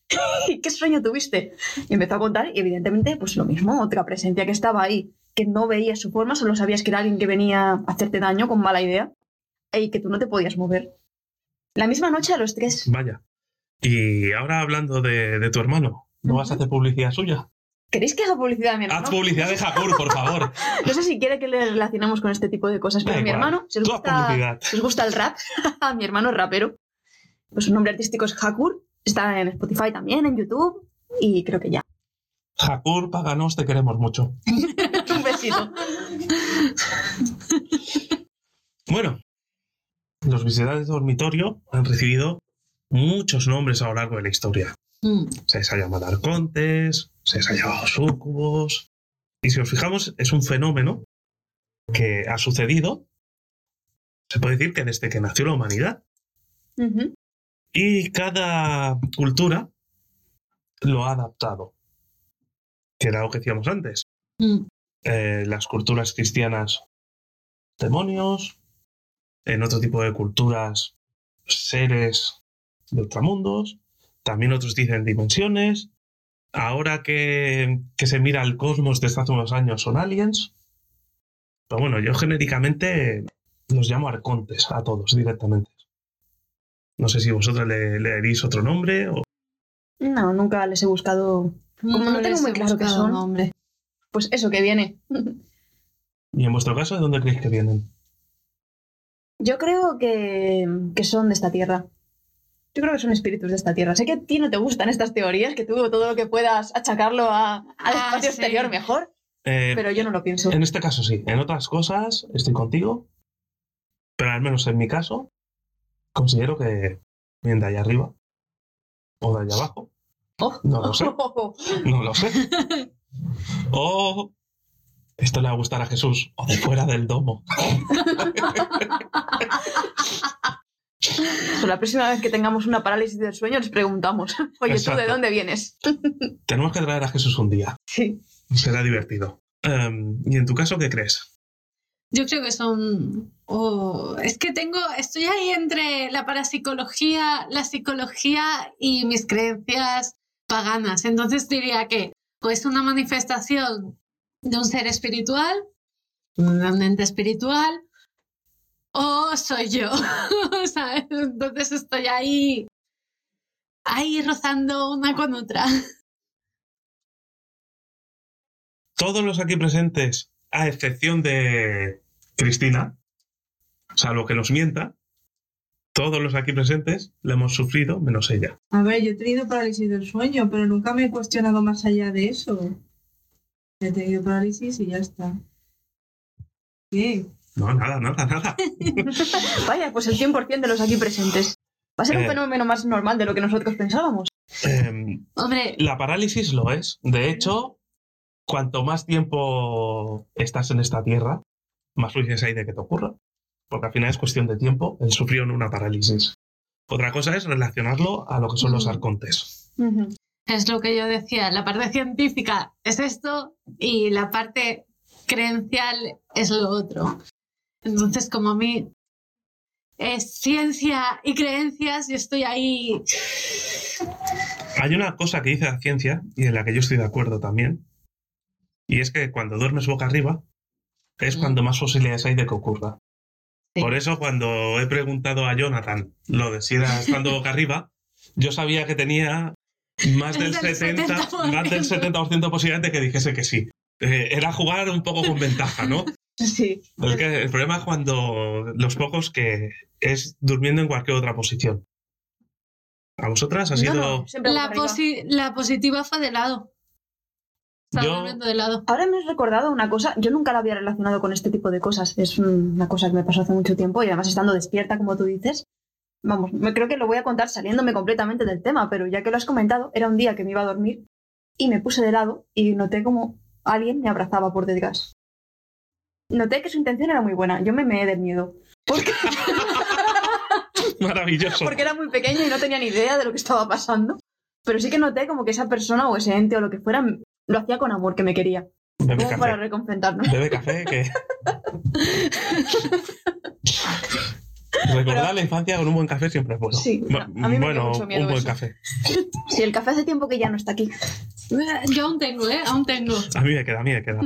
¿Qué sueño tuviste? Y empezó a contar y evidentemente pues lo mismo, otra presencia que estaba ahí, que no veías su forma, solo sabías que era alguien que venía a hacerte daño con mala idea y que tú no te podías mover. La misma noche a los tres. Vaya. Y ahora hablando de, de tu hermano, ¿no vas a hacer publicidad suya? ¿Queréis que haga publicidad de mi hermano? Haz publicidad de Hakur, por favor. No sé si quiere que le relacionemos con este tipo de cosas, pero Da mi hermano, si os gusta, si os gusta el rap, mi hermano es rapero. Pues su nombre artístico es Hakur, está en Spotify también, en YouTube, y creo que ya. Hakur, páganos, te queremos mucho. Un besito. Bueno, los visitantes de dormitorio han recibido muchos nombres a lo largo de la historia. Mm. Se les ha llamado arcontes, se les ha llamado súcubos. Y si os fijamos, es un fenómeno que ha sucedido, se puede decir que desde que nació la humanidad. Y cada cultura lo ha adaptado. Que era lo que decíamos antes. Mm. Eh, las culturas cristianas, demonios. En otro tipo de culturas, seres de ultramundos. También otros dicen dimensiones. Ahora que, que se mira el cosmos desde hace unos años son aliens. Pero bueno, yo genéricamente los llamo arcontes a todos directamente. No sé si vosotros le, le daréis otro nombre o... No, nunca les he buscado. Como no tengo muy claro qué son. nombre. Pues eso que viene. Y en vuestro caso, ¿de dónde creéis que vienen? Yo creo que, que son de esta tierra. Yo creo que son espíritus de esta tierra. Sé que a ti no te gustan estas teorías, que tú todo lo que puedas achacarlo a, al Ah, espacio sí. exterior mejor. eh, Pero yo no lo pienso. en este caso sí. En otras cosas estoy contigo. Pero al menos en mi caso, considero que bien de allá arriba o de allá abajo. Oh. No lo sé. No lo sé. O esto le va a gustar a Jesús. O de fuera del domo. Pues la próxima vez que tengamos una parálisis del sueño les preguntamos, oye, ¿tú de dónde vienes? Tenemos que traer a Jesús un día. Sí. Será divertido. Em, ¿Y en tu caso qué crees? Yo creo que son. oh, es que tengo. Estoy ahí entre la parapsicología, la psicología y mis creencias paganas. Entonces diría que o es una manifestación de un ser espiritual, de un ente espiritual, o soy yo. ¿sabes? Entonces estoy ahí. Ahí rozando una con otra. Todos los aquí presentes, a excepción de Cristina, salvo que nos mienta, todos los aquí presentes le hemos sufrido, menos ella. A ver, yo he tenido parálisis del sueño, pero nunca me he cuestionado más allá de eso. He tenido parálisis y ya está. ¿Qué? No, nada, nada, nada. Vaya, pues el 100% de los aquí presentes. Va a ser un Eh. fenómeno más normal de lo que nosotros pensábamos. Em, Hombre, la parálisis lo es. De hecho, cuanto más tiempo estás en esta tierra, más fluidez hay de que te ocurra. Porque al final es cuestión de tiempo el sufrir una parálisis. Otra cosa es relacionarlo a lo que son los arcontes. Es lo que yo decía, la parte científica es esto y la parte creencial es lo otro. Entonces, como a mí es ciencia y creencias, yo estoy ahí. Hay una cosa que dice la ciencia y en la que yo estoy de acuerdo también. Y es que cuando duermes boca arriba es Mm. cuando más posibilidades hay de que ocurra. Sí. Por eso cuando he preguntado a Jonathan lo de si era estando boca arriba, yo sabía que tenía más del Es del 70%, más del 70 de posibilidad de que dijese que sí. Eh, era jugar un poco con ventaja, ¿no? Sí. Es que el problema es cuando los pocos que es durmiendo en cualquier otra posición. ¿A vosotras ha No, sido...? no, siempre La, posi- positiva fue de lado. Estaba Yo- durmiendo de lado. Ahora me has recordado una cosa, yo nunca la había relacionado con este tipo de cosas. Es un- una cosa que me pasó hace mucho tiempo y además estando despierta, como tú dices. Vamos, me creo que lo voy a contar saliéndome completamente del tema, pero ya que lo has comentado, era un día que me iba a dormir y me puse de lado y noté como alguien me abrazaba por detrás. Noté que su intención era muy buena, yo me meé del miedo. Porque, Maravilloso. porque era muy pequeña y no tenía ni idea de lo que estaba pasando. Pero sí que noté como que esa persona o ese ente o lo que fuera lo hacía con amor, que me quería. Bebe Como para café. reconfortarnos. Bebe café, que... Recordar la infancia con un buen café siempre es bueno. Sí, Bu- a mí me bueno, mucho miedo un buen eso. café. Sí, el café hace tiempo que ya no está aquí. Yo aún tengo, ¿eh? Aún tengo. A mí me queda, a mí me queda.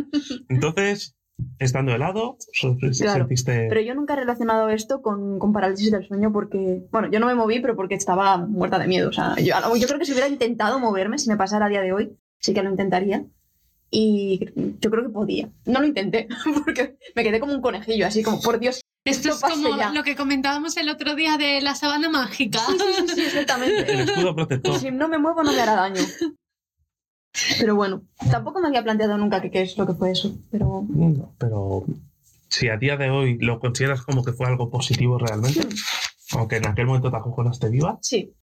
Entonces, estando helado, Claro, sentiste... Pero yo nunca he relacionado esto con, con parálisis del sueño porque, bueno, yo no me moví, pero porque estaba muerta de miedo. O sea, yo, yo creo que si hubiera intentado moverme, si me pasara a día de hoy, sí que lo intentaría. Y yo creo que podía. No lo intenté, porque me quedé como un conejillo, así como, por Dios. Esto es como ya. lo que comentábamos el otro día de la sábana mágica. Sí, sí, sí, exactamente. El escudo protector. Si no me muevo, no me hará daño. Pero bueno, tampoco me había planteado nunca que qué es lo que fue eso. Pero No, pero si a día de hoy lo consideras como que fue algo positivo realmente, aunque en aquel momento te acojonaste viva, sí,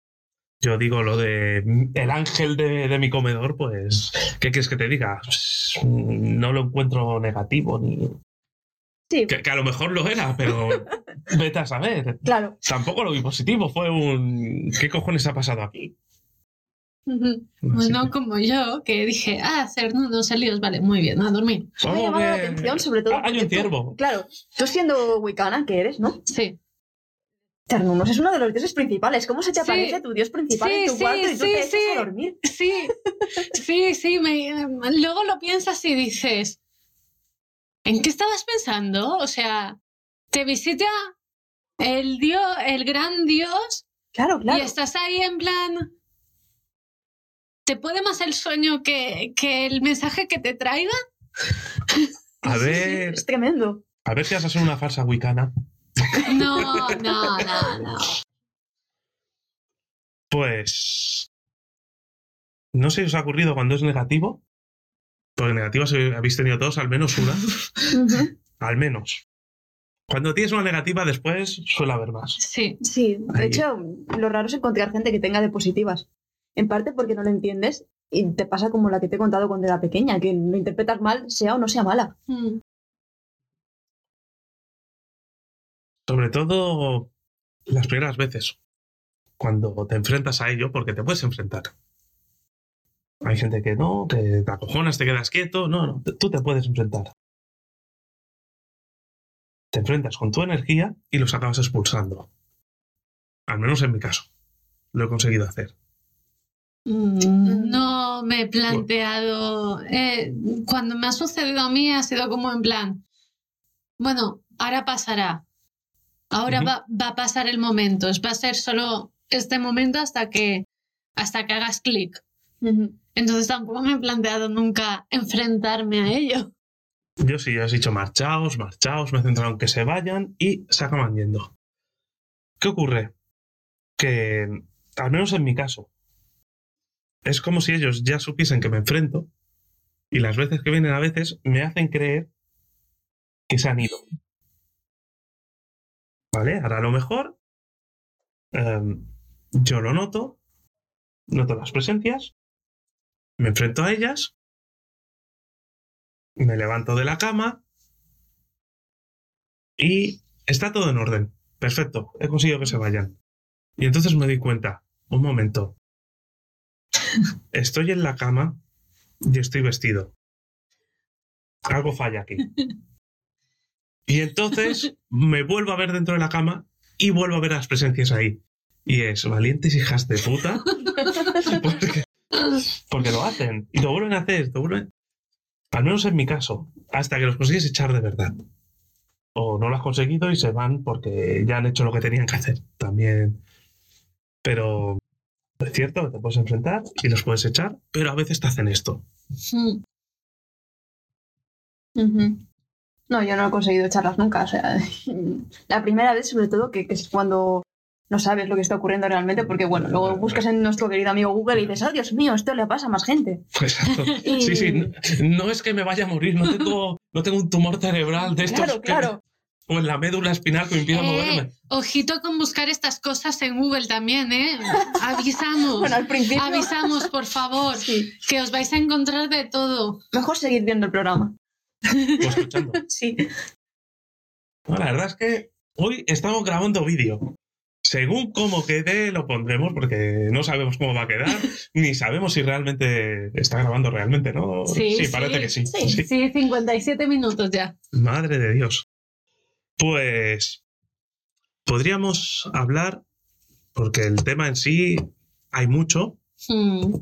yo digo lo de el ángel de, de mi comedor, pues, ¿qué quieres que te diga? Pues, No lo encuentro negativo, ni... sí, Que, que a lo mejor lo era, pero vete a saber. claro. Tampoco lo vi positivo, fue un... ¿Qué cojones ha pasado aquí? Que- como yo, que dije, ah, hacer nudos líos, vale, muy bien, a dormir. Me ha Vamos llamado la atención, sobre todo. Ah, hay un tú- ciervo. Claro, tú siendo wicana, que eres, ¿no? Sí. Ternunos es uno de los dioses principales. ¿Cómo se te Sí. aparece tu dios principal Sí, en tu sí, cuarto y tú te echas sí. a dormir? Sí, sí, sí. me- luego lo piensas y dices, ¿en qué estabas pensando? O sea, te visita el dios, el gran dios, Claro, claro. y estás ahí en plan. ¿Te puede más el sueño que, que el mensaje que te traiga? A Sí, sí, ver, es tremendo. a ver si vas a ser una farsa wicana. No, no, no, no. Pues. No sé si os ha ocurrido cuando es negativo, Porque negativas habéis tenido todos al menos una. Al menos. Cuando tienes una negativa, después suele haber más. Sí. Sí, de Ahí. hecho, lo raro es encontrar gente que tenga de positivas. En parte porque no lo entiendes y te pasa como la que te he contado cuando era pequeña, que lo interpretas mal, sea o no sea mala. Mm. Sobre todo las primeras veces. Cuando te enfrentas a ello, porque te puedes enfrentar. Hay gente que no, que te acojonas, te quedas quieto. No, no, te- tú te puedes enfrentar. Te enfrentas con tu energía y los acabas expulsando. Al menos en mi caso. Lo he conseguido hacer. Mm, No me he planteado. eh, cuando me ha sucedido a mí ha sido como en plan. Bueno, ahora pasará. Ahora va, va a pasar el momento. Va a ser solo este momento hasta que, hasta que hagas clic. Entonces tampoco me he planteado nunca enfrentarme a ello. Yo sí, he dicho marchaos, marchaos, me he centrado en que se vayan y se acaban yendo. ¿Qué ocurre? Que, al menos en mi caso, es como si ellos ya supiesen que me enfrento y las veces que vienen a veces me hacen creer que se han ido. ¿Vale? Ahora a lo mejor em, yo lo noto, noto las presencias, me enfrento a ellas me levanto de la cama y está todo en orden. Perfecto, he conseguido que se vayan. Y entonces me doy cuenta, un momento, estoy en la cama y estoy vestido. Algo falla aquí. Y entonces me vuelvo a ver dentro de la cama y vuelvo a ver las presencias ahí. Y es valientes hijas de puta. Porque, porque lo hacen. Y lo vuelven a hacer. Lo vuelven... Al menos en mi caso. Hasta que los consigues echar de verdad. O no lo has conseguido y se van porque ya han hecho lo que tenían que hacer. También. Pero es cierto que te puedes enfrentar y los puedes echar, pero a veces te hacen esto. Mm. Ujú. No, yo no he conseguido echarlas nunca. O sea, la primera vez, sobre todo, que, que es cuando no sabes lo que está ocurriendo realmente, porque bueno, luego buscas en nuestro querido amigo Google y dices, oh Dios mío, esto le pasa a más gente. Exacto. Y- Sí, sí. No, no es que me vaya a morir, no tengo, no tengo un tumor cerebral de estos. Claro, que- claro. O en la médula espinal que me impide Eh, moverme. ojito con buscar estas cosas en Google también, ¿eh? Avisamos. Bueno, al principio. Avisamos, por favor, Sí. que os vais a encontrar de todo. Mejor seguir viendo el programa. O escuchando. Sí. No, la verdad es que hoy estamos grabando vídeo. Según cómo quede, lo pondremos porque no sabemos cómo va a quedar, ni sabemos si realmente está grabando realmente, ¿no? parece que sí. Sí, sí. sí, 57 minutos ya. Madre de Dios. Pues podríamos hablar, porque el tema en sí hay mucho, Mm,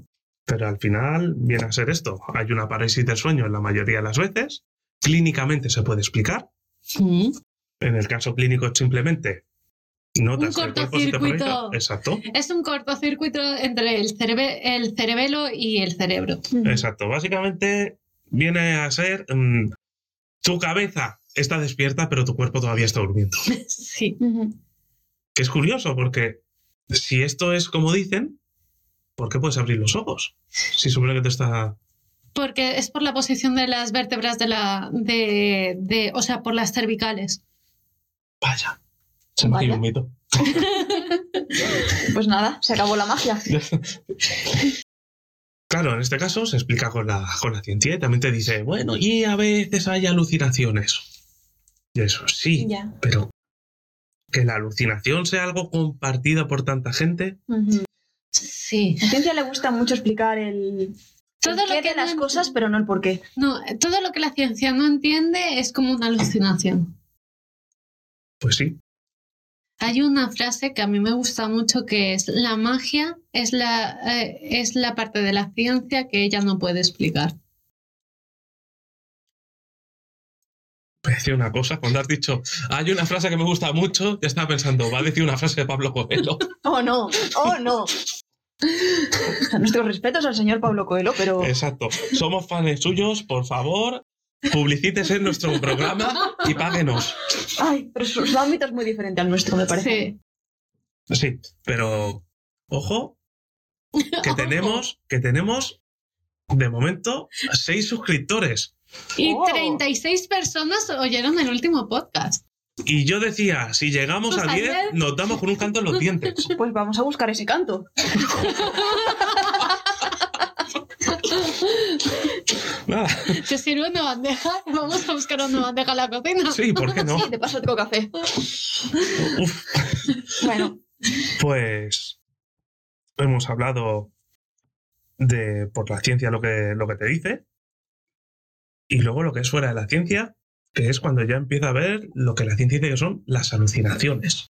pero al final viene a ser esto. Hay una parálisis del sueño en la mayoría de las veces. Clínicamente se puede explicar. mm. En el caso clínico simplemente notas te cortocircuito. Exacto. Es un cortocircuito entre el cerebelo y el cerebro. Exacto. Básicamente viene a ser mm, tu cabeza está despierta, pero tu cuerpo todavía está durmiendo. Sí. Que es curioso porque si esto es como dicen, ¿por qué puedes abrir los ojos? Si supone que te está. Porque es por la posición de las vértebras de la. de. de o sea, por las cervicales. Vaya. Se me ha un mito. Pues nada, se acabó la magia. Claro, en este caso se explica con la, con la ciencia y también te dice, bueno, y a veces hay alucinaciones. Y eso sí, Ya. pero que la alucinación sea algo compartido por tanta gente. Sí. A la ciencia le gusta mucho explicar el, Todo el lo qué que de las no cosas, pero no el por qué. No, todo lo que la ciencia no entiende es como una alucinación. pues sí. Hay una frase que a mí me gusta mucho que es la magia es la, eh, es la parte de la ciencia que ella no puede explicar. Voy a decir una cosa, cuando has dicho, hay una frase que me gusta mucho, ya estaba pensando, va a decir una frase de Pablo Coelho. Oh no, oh no. Nuestros respetos al señor Pablo Coelho, pero Exacto. Somos fans suyos, por favor, publicítese en nuestro programa y páguenos. ay, pero su, su ámbito es muy diferente al nuestro, me parece. Sí. Sí, pero ojo, que tenemos, que tenemos de momento, seis suscriptores. Y Oh. 36 personas oyeron el último podcast. Y yo decía, si llegamos Pues a 10, ayer- nos damos con un canto en los dientes. Pues vamos a buscar ese canto. Nada. Se sirve una bandeja vamos a buscar una bandeja en la cocina. Sí, ¿por qué no? Sí, te paso otro café. Uf, Bueno, pues hemos hablado de por la ciencia lo que, lo que te dice. Y luego lo que es fuera de la ciencia, que es cuando ya empieza a ver lo que la ciencia dice que son las alucinaciones.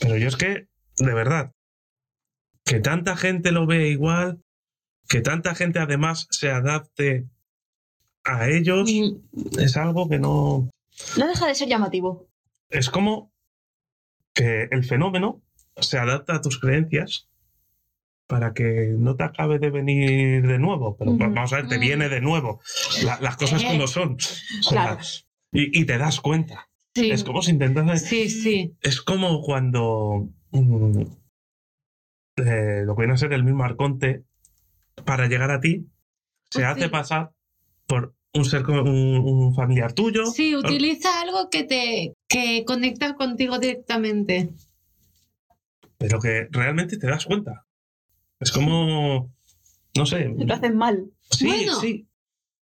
Pero yo es que, de verdad, que tanta gente lo ve igual, que tanta gente además se adapte a ellos, es algo que no, no deja de ser llamativo. es como que el fenómeno se adapta a tus creencias para que no te acabe de venir de nuevo. Pero vamos a ver, te viene de nuevo. La- las cosas Eh. como son. Claro. y, y te das cuenta. Sí, Es como si intentas... sí, sí. Es como cuando mm, eh, lo que viene a ser el mismo arconte, para llegar a ti, se Sí. hace pasar por un ser un, un familiar tuyo. Sí, utiliza algo que te que conecta contigo directamente. pero que realmente te das cuenta. Es como, no sé, Lo hacen mal. sí, Bueno. sí,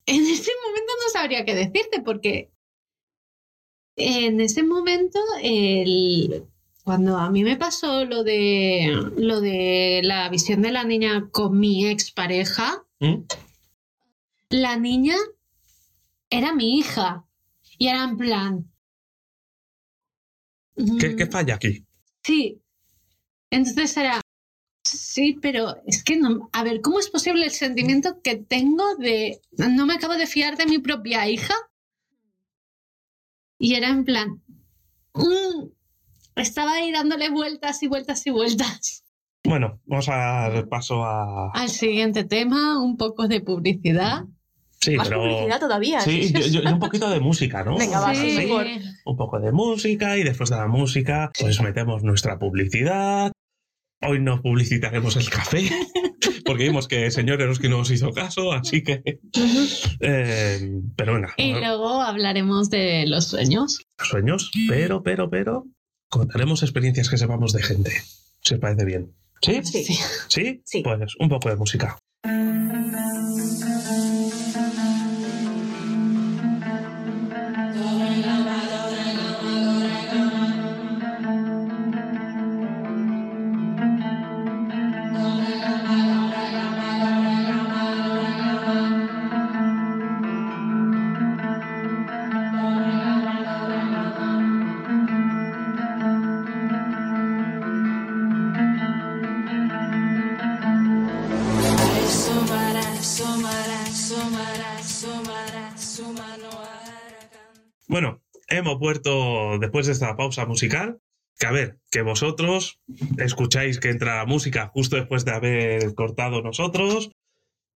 En ese momento no sabría qué decirte porque en ese momento el cuando a mí me pasó lo de lo de la visión de la niña con mi expareja, ¿Mm? la niña era mi hija y era en plan ¿Qué, mm, qué falla aquí? Sí. Entonces era. Sí, pero es que no. A ver, ¿cómo es posible el sentimiento que tengo de. No me acabo de fiar de mi propia hija? Y era en plan. mm, estaba ahí dándole vueltas y vueltas y vueltas. Bueno, vamos a dar paso a... Al siguiente tema, un poco de publicidad. Sí, Más pero... publicidad todavía. Sí, yo- un poquito de música, ¿no? Venga, va, Sí. Un poco de música y después de la música, pues metemos nuestra publicidad. Hoy no publicitaremos el café, porque vimos que el señor Eroski no nos hizo caso, así que... eh, pero venga, Y luego hablaremos de los sueños. sueños, pero, pero, pero, contaremos experiencias que sepamos de gente, si os parece bien. ¿Sí? Sí. ¿Sí? Sí. Pues un poco de música. Vuelto después de esta pausa musical. Que a ver, que vosotros escucháis que entra la música justo después de haber cortado nosotros,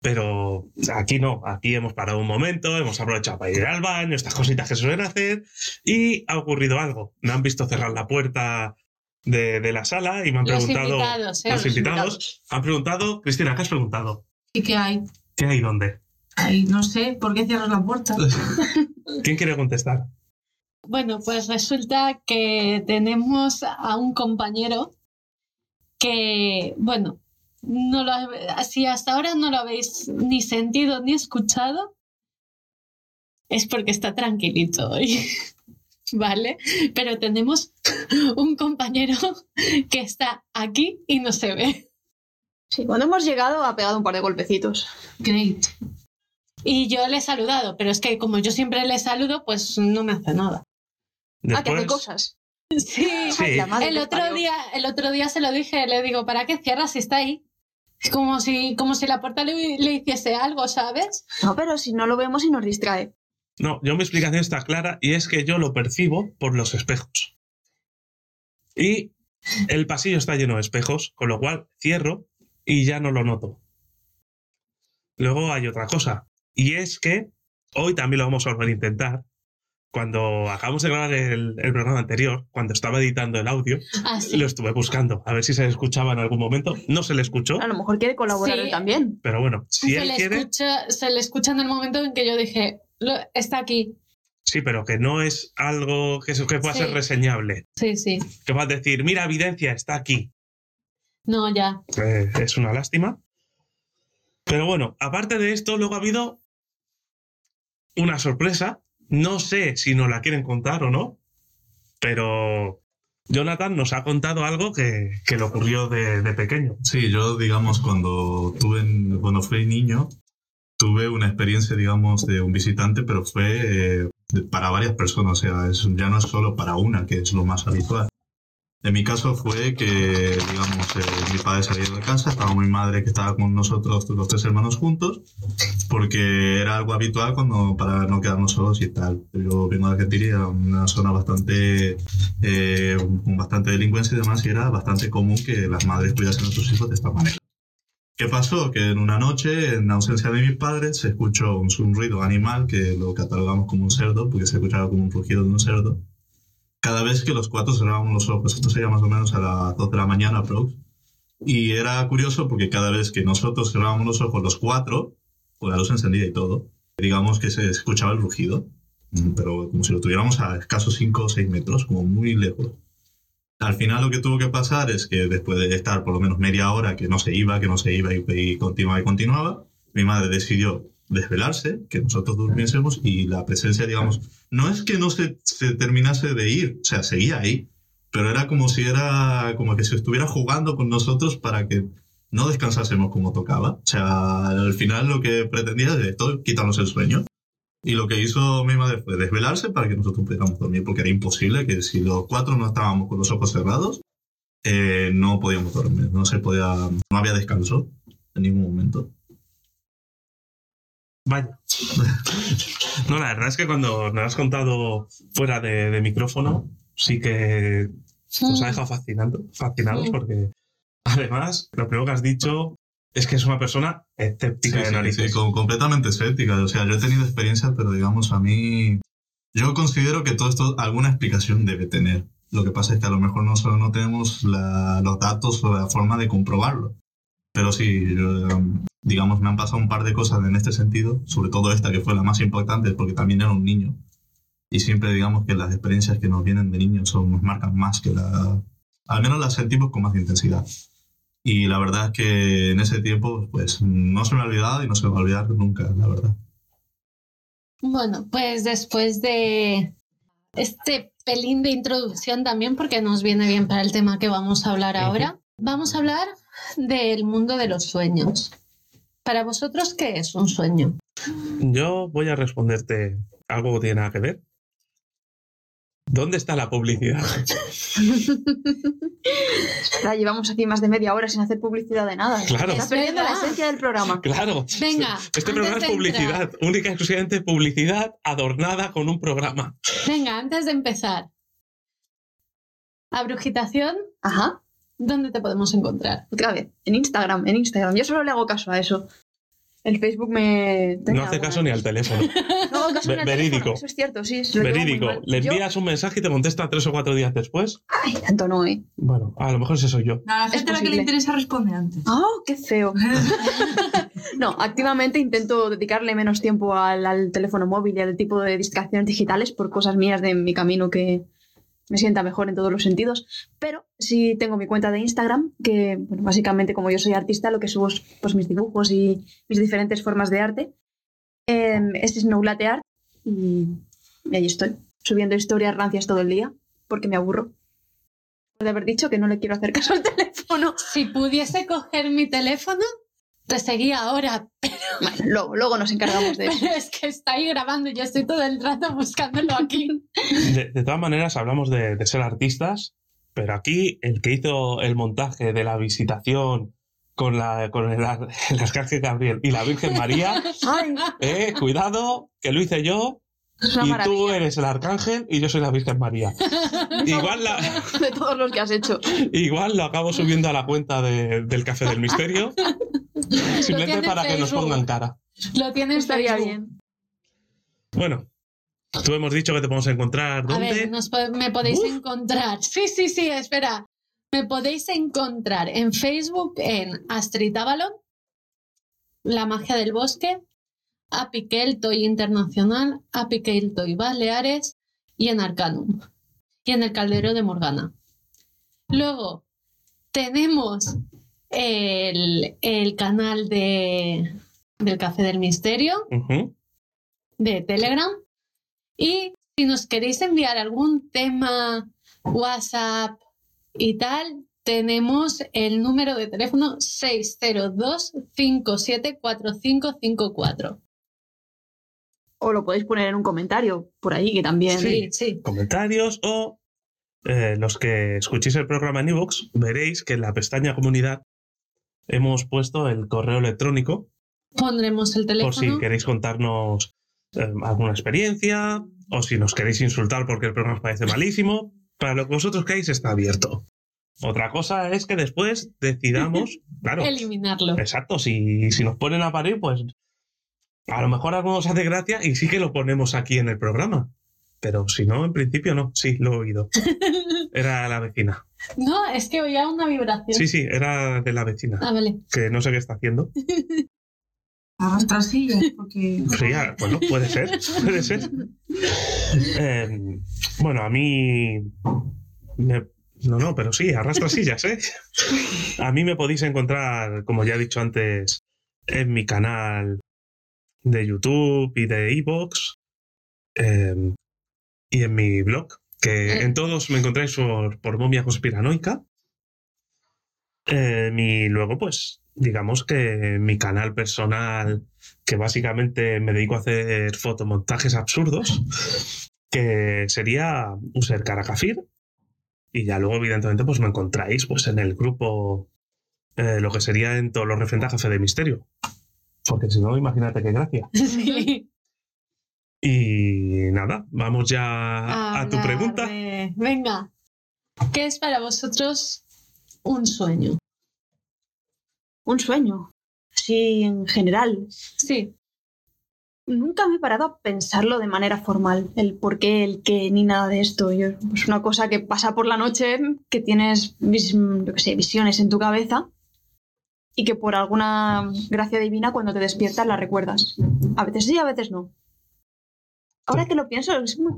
pero aquí no, aquí hemos parado un momento, hemos aprovechado para ir al baño, estas cositas que suelen hacer, y ha ocurrido algo. Me han visto cerrar la puerta de, de la sala y me han Los preguntado. invitados, ¿eh? los Los invitados han preguntado, Cristina, ¿qué has preguntado? ¿Y qué hay? ¿Qué hay dónde? Ay, no sé, ¿por qué cierras la puerta? ¿Quién quiere contestar? Bueno, pues resulta que tenemos a un compañero que, bueno, no lo, si hasta ahora no lo habéis ni sentido ni escuchado, es porque está tranquilito hoy, ¿vale? Pero tenemos un compañero que está aquí y no se ve. Sí, cuando hemos llegado ha pegado un par de golpecitos. Great. Y yo le he saludado, pero es que como yo siempre le saludo, pues no me hace nada. Ah, que hace Después- cosas. Sí. Sí. Ay, El otro, parió. día, el otro día se lo dije, le digo, ¿para qué cierras si está ahí? Es como si, como si la puerta le, le hiciese algo, ¿sabes? No, pero si no lo vemos y nos distrae. No, yo mi explicación está clara y es que yo lo percibo por los espejos. Y el pasillo está lleno de espejos, con lo cual cierro y ya no lo noto. Luego hay otra cosa, y es que hoy también lo vamos a volver a intentar, cuando acabamos de grabar el, el programa anterior, cuando estaba editando el audio, Así. lo estuve buscando a ver si se escuchaba en algún momento. No se le escuchó, A lo mejor quiere colaborar Sí. él también. pero bueno, si se, él le quiere, escucha, se le escucha en el momento en que yo dije, "Lo- está aquí. sí, pero que no es algo que, pueda Sí. ser reseñable. Sí, sí. Que vas a decir, mira, evidencia, está aquí. No, ya. Eh, es una lástima. Pero bueno, aparte de esto, luego ha habido una sorpresa. No sé si nos la quieren contar o no, pero Jonathan nos ha contado algo que, que le ocurrió de, de pequeño. Sí, yo, digamos, cuando tuve, cuando fui niño, tuve una experiencia, digamos, de un visitante, pero fue eh, para varias personas, o sea, ya no es solo para una, que es lo más habitual. En mi caso fue que, digamos, eh, mi padre se había ido de casa, estaba mi madre que estaba con nosotros, los tres hermanos juntos, porque era algo habitual cuando, para no quedarnos solos y tal. Yo vengo de Argentina, una zona bastante, eh, con bastante delincuencia y demás, y era bastante común que las madres cuidasen a sus hijos de esta manera. ¿Qué pasó? Que en una noche, en ausencia de mis padres, se escuchó un, un ruido animal que lo catalogamos como un cerdo, porque se escuchaba como un rugido de un cerdo. Cada vez que los cuatro cerrábamos los ojos, esto sería más o menos a las 2 de la mañana, aprox. Y era curioso porque cada vez que nosotros cerrábamos los ojos, los cuatro, con la luz encendida y todo, digamos que se escuchaba el rugido, pero como si lo tuviéramos a escasos 5 o 6 metros, como muy lejos. Al final lo que tuvo que pasar es que después de estar por lo menos media hora que no se iba, que no se iba y, y continuaba y continuaba, mi madre decidió desvelarse, que nosotros durmiésemos y la presencia, digamos, no es que no se, se terminase de ir, o sea, seguía ahí, pero era como si era como que se estuviera jugando con nosotros para que no descansásemos como tocaba. O sea, al final lo que pretendía es esto, quitarnos el sueño. Y lo que hizo mi madre fue desvelarse para que nosotros pudiéramos dormir, porque era imposible que si los cuatro no estábamos con los ojos cerrados, eh, no podíamos dormir, no se podía, no había descanso en ningún momento. Vaya. No, la verdad es que cuando nos has contado fuera de, de micrófono, sí que nos ha dejado fascinando, fascinados Mm. porque además lo primero que has dicho es que es una persona escéptica Sí, de sí, narices. sí, com- completamente escéptica. O sea, yo he tenido experiencias, pero digamos, a mí. Yo considero que todo esto alguna explicación debe tener. Lo que pasa es que a lo mejor no solo no tenemos la- los datos o la forma de comprobarlo. Pero sí, yo, digamos, me han pasado un par de cosas en este sentido, sobre todo esta que fue la más importante porque también era un niño. Y siempre digamos que las experiencias que nos vienen de niños son, nos marcan más que la... Al menos las sentimos con más intensidad. Y la verdad es que en ese tiempo, pues no se me ha olvidado y no se me va a olvidar nunca, la verdad. Bueno, pues después de este pelín de introducción también, porque nos viene bien para el tema que vamos a hablar ahora, vamos a hablar del mundo de los sueños. Para vosotros, ¿qué es un sueño? Yo voy a responderte algo que tiene nada que ver. ¿Dónde está la publicidad? Ya llevamos aquí más de media hora sin hacer publicidad de nada. Claro. Estás perdiendo la esencia del programa. Claro. Venga, Este programa es publicidad, única y exclusivamente publicidad adornada con un programa. Venga, antes de empezar. A Brujitación, Ajá. ¿Dónde te podemos encontrar? Otra vez. En Instagram, en Instagram. Yo solo le hago caso a eso. El Facebook me... No hace caso ni al teléfono. No hago caso Ve- ni al verídico. teléfono, Eso es cierto, sí. lo Verídico. Le Yo- envías un mensaje y te contesta tres o cuatro días después. Ay, tanto no, ¿eh? Bueno, a lo mejor ese soy yo. No, a la Es gente a la que le interesa responde antes. ¡Oh, qué feo! No, activamente intento dedicarle menos tiempo al, al teléfono móvil y al tipo de distracciones digitales por cosas mías de mi camino que me sienta mejor en todos los sentidos. Pero sí tengo mi cuenta de Instagram, que básicamente como yo soy artista, lo que subo es pues, mis dibujos y mis diferentes formas de arte. Eh, es Snowlatte y, y ahí estoy, subiendo historias rancias todo el día, porque me aburro. De haber dicho que no le quiero hacer caso al teléfono. Si pudiese coger mi teléfono, te seguía ahora, Bueno, luego, luego nos encargamos de eso. pero es que está ahí grabando y yo estoy todo el rato buscándolo aquí. De, de todas maneras, hablamos de, de ser artistas, pero aquí el que hizo el montaje de la visitación con, la, con el, el arcángel Gabriel y la Virgen María, Ay, eh, cuidado, que lo hice yo es una y tú eres el arcángel y yo soy la Virgen María. Igual, la- De todos los que has hecho. igual lo acabo subiendo a la cuenta de- del Café del Misterio, simplemente para que nos pongan cara. Lo tienes Estaría bien. Bueno, Tú hemos dicho que te podemos encontrar A dónde. ver, nos po- me podéis Uf. encontrar. Sí, sí, sí, espera. Me podéis encontrar en Facebook en Astrid Avalon, La Magia del Bosque, Apikel Toy Internacional, Apikel Toy Baleares y en Arcanum. Y en el Caldero de Morgana. Luego tenemos el, el canal de, del Café del Misterio de Telegram. Y si nos queréis enviar algún tema, WhatsApp y tal, tenemos el número de teléfono 602-574554. O lo podéis poner en un comentario por ahí, que también. Sí, sí. Comentarios o eh, los que escuchéis el programa en iVoox, veréis que en la pestaña comunidad hemos puesto el correo electrónico Pondremos el por si teléfono. queréis contarnos eh, alguna experiencia o si nos queréis insultar porque el programa os parece malísimo. Para lo que vosotros queráis está abierto. Otra cosa es que después decidamos, claro, Eliminarlo. exacto, si, si nos ponen a parir, pues a lo mejor algo nos hace gracia y sí que lo ponemos aquí en el programa. Pero si no, en principio no, sí, lo he oído. Era la vecina. No, es que oía una vibración. Sí, sí, era de la vecina, Ah, vale. que no sé qué está haciendo. Arrastrar sillas, porque. Sí, ah, bueno, puede ser, puede ser. Eh, bueno, a mí... me- no, no, pero sí, arrastra sillas, ¿eh? A mí me podéis encontrar, como ya he dicho antes, en mi canal de YouTube y de iVoox eh, y en mi blog, que Eh. en todos me encontráis por, por Momia Conspiranoica. Eh, y luego, pues, digamos que mi canal personal, que básicamente me dedico a hacer fotomontajes absurdos, que sería User Caracafir. Y ya luego, evidentemente, pues me encontráis pues, en el grupo, eh, lo que sería en todo lo referente a Café de Misterio. Porque si no, imagínate qué gracia. Sí. Y nada, vamos ya a tu pregunta. Venga. ¿Qué es para vosotros un sueño? Un sueño. Sí, en general. Sí. Nunca me he parado a pensarlo de manera formal, el por qué, el qué, ni nada de esto. Yo- es una cosa que pasa por la noche, que tienes yo qué sé, visiones en tu cabeza y que por alguna gracia divina cuando te despiertas la recuerdas. A veces sí, a veces no. Ahora que lo pienso, es muy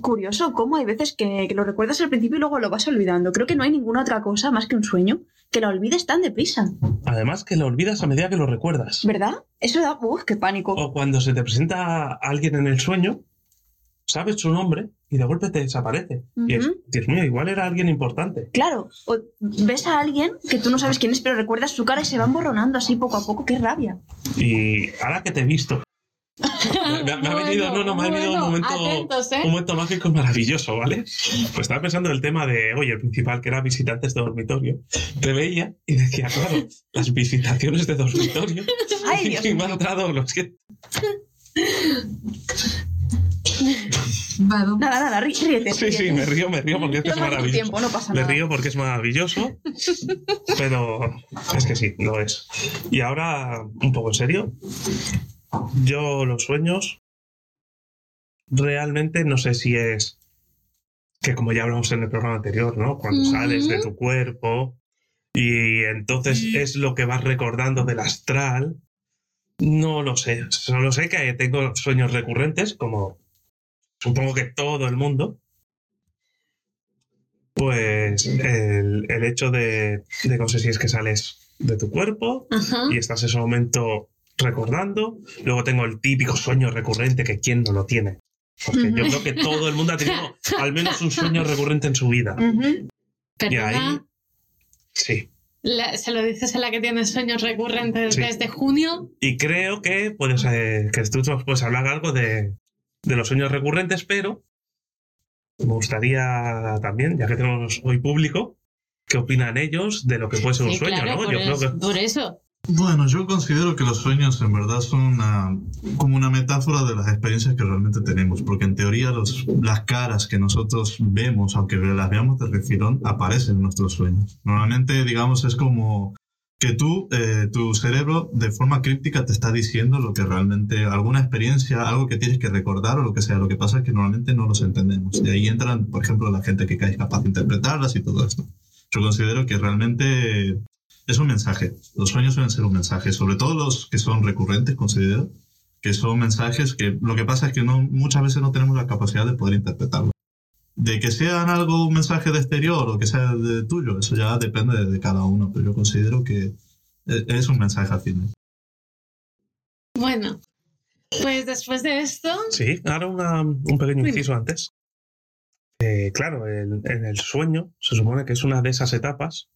curioso cómo hay veces que, que lo recuerdas al principio y luego lo vas olvidando. Creo que no hay ninguna otra cosa más que un sueño que lo olvides tan deprisa, Además, que lo olvidas a medida que lo recuerdas. ¿verdad? Eso da, uff, qué pánico. O cuando se te presenta alguien en el sueño, sabes su nombre y de golpe te desaparece. Y es. Dios mío, igual era alguien importante. Claro, o ves a alguien que tú no sabes quién es, pero recuerdas su cara y se van borronando así poco a poco. ¡Qué rabia! Y ahora que te he visto, me, me- me ha venido, no, no, me ha venido un momento, atentos, ¿eh? un momento mágico y maravilloso, ¿vale? Pues estaba pensando en el tema de, oye, el principal que era visitantes de dormitorio. Te veía y decía, claro, las visitaciones de dormitorio. ¡Ay, Dios y me ha los que. Nada, nada, rí- ríete. Sí, sí, me río, me río porque es que es maravilloso. tiempo, no pasa Me río porque es maravilloso, pero es que sí, lo es. Y ahora, un poco en serio, yo los sueños realmente no sé si es que como ya hablamos en el programa anterior, ¿no? Cuando sales de tu cuerpo y entonces es lo que vas recordando del astral. No lo sé, solo sé que tengo sueños recurrentes, como supongo que todo el mundo, pues el, el hecho de, de no sé si es que sales de tu cuerpo Ajá. y estás en ese momento recordando. Luego tengo el típico sueño recurrente que quién no lo tiene. Porque yo creo que todo el mundo ha tenido al menos un sueño recurrente en su vida. Y ahí, sí. la- se lo dices a la que tiene sueños recurrentes Sí. desde junio. Y creo que puedes, eh, que tú nos puedes hablar algo de, de los sueños recurrentes, pero me gustaría también, ya que tenemos hoy público, qué opinan ellos de lo que puede ser un Sí, sueño, claro, ¿no? por, Yo creo eso, que por eso. Bueno, yo considero que los sueños en verdad son una, como una metáfora de las experiencias que realmente tenemos, porque en teoría los, las caras que nosotros vemos, aunque las veamos de refilón, aparecen en nuestros sueños. Normalmente, digamos, es como que tú, eh, tu cerebro de forma críptica te está diciendo lo que realmente, alguna experiencia, algo que tienes que recordar o lo que sea. Lo que pasa es que normalmente no los entendemos. Y ahí entran, por ejemplo, la gente que es capaz de interpretarlas y todo esto. Yo considero que realmente es un mensaje. Los sueños suelen ser un mensaje, sobre todo los que son recurrentes, considero que son mensajes que lo que pasa es que no, muchas veces no tenemos la capacidad de poder interpretarlo. De que sean algo, un mensaje de exterior o que sea de tuyo, eso ya depende de, de cada uno, pero yo considero que e- es un mensaje al fin. Bueno, pues después de esto, Sí, ahora una- un pequeño inciso antes. Eh, claro, en el sueño se supone que es una de esas etapas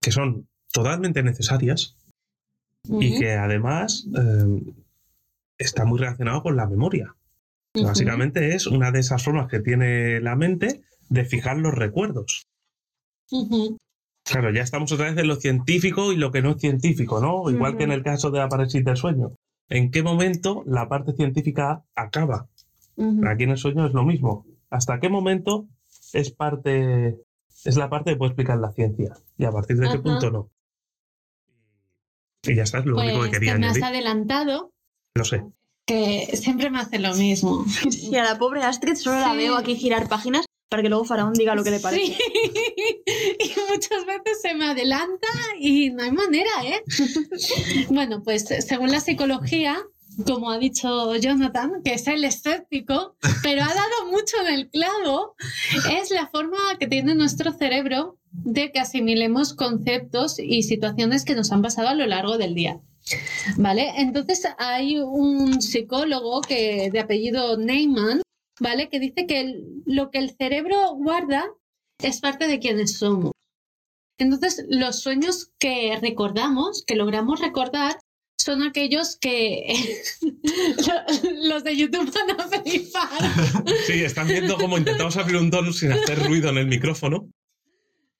que son totalmente necesarias y que además eh, está muy relacionado con la memoria. Básicamente es una de esas formas que tiene la mente de fijar los recuerdos. Claro, ya estamos otra vez en lo científico y lo que no es científico, ¿no? Igual que en el caso de la parálisis del sueño. ¿En qué momento la parte científica acaba? Aquí en el sueño es lo mismo. ¿Hasta qué momento es parte, es la parte que puede explicar la ciencia? Y a partir de qué punto no. Y ya está, es lo único pues que quería te me has añadir. adelantado Lo sé. Que siempre me hace lo mismo. Y a la pobre Astrid solo la veo aquí girar páginas para que luego Faraón diga lo que le parece. Sí. Y muchas veces se me adelanta y no hay manera, ¿eh? Bueno, pues según la psicología, como ha dicho Jonathan, que es el escéptico, pero ha dado mucho en el clavo, es la forma que tiene nuestro cerebro de que asimilemos conceptos y situaciones que nos han pasado a lo largo del día. ¿Vale? Entonces hay un psicólogo que, de apellido Neyman, ¿vale? Que dice que el- lo que el cerebro guarda es parte de quienes somos. Entonces, los sueños que recordamos, que logramos recordar, son aquellos que los de YouTube van a flipar. Sí, están viendo cómo intentamos abrir un donut sin hacer ruido en el micrófono.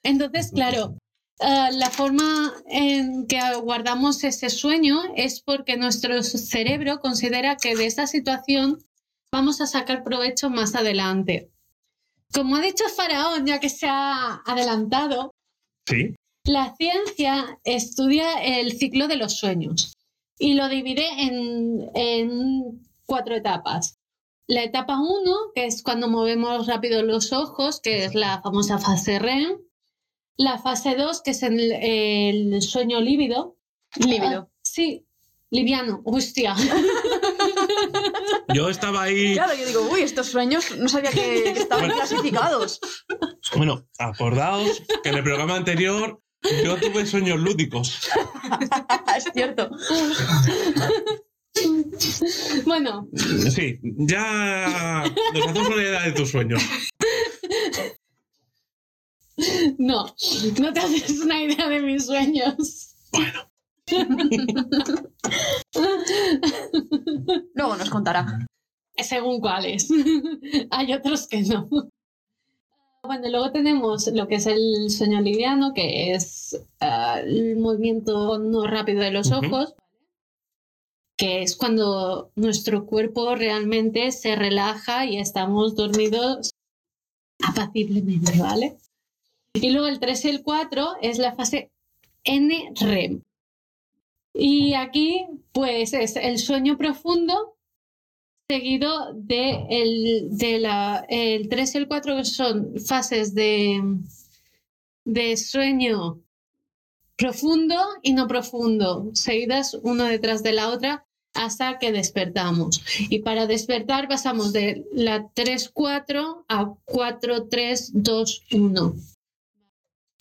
Entonces, claro, eh, la forma en que guardamos ese sueño es porque nuestro cerebro considera que de esa situación vamos a sacar provecho más adelante. Como ha dicho Faraón, ya que se ha adelantado, Sí. la ciencia estudia el ciclo de los sueños y lo divide en, en cuatro etapas. La etapa 1, que es cuando movemos rápido los ojos, que es la famosa fase REM. La fase 2, que es el, el sueño lívido. Lívido. Ah, sí, liviano, hostia. Yo estaba ahí. Claro, yo digo, uy, estos sueños no sabía que, que estaban Bueno. clasificados. Bueno, acordaos que en el programa anterior yo tuve sueños lúdicos. es cierto. bueno, Sí, ya nos hacemos una idea de tus sueños. No, no te haces una idea de mis sueños. Bueno, Luego nos contará. según cuáles. Hay otros que no. Bueno, luego tenemos lo que es el sueño liviano, que es ah, el movimiento no rápido de los ojos, que es cuando nuestro cuerpo realmente se relaja y estamos dormidos apaciblemente, ¿vale? Y luego el 3 y el 4 es la fase NREM. Y aquí, pues, es el sueño profundo seguido de el, de la, el 3 y el 4, que son fases de, de sueño profundo y no profundo, seguidas una detrás de la otra hasta que despertamos. Y para despertar pasamos de la 3-4 a 4-3-2-1.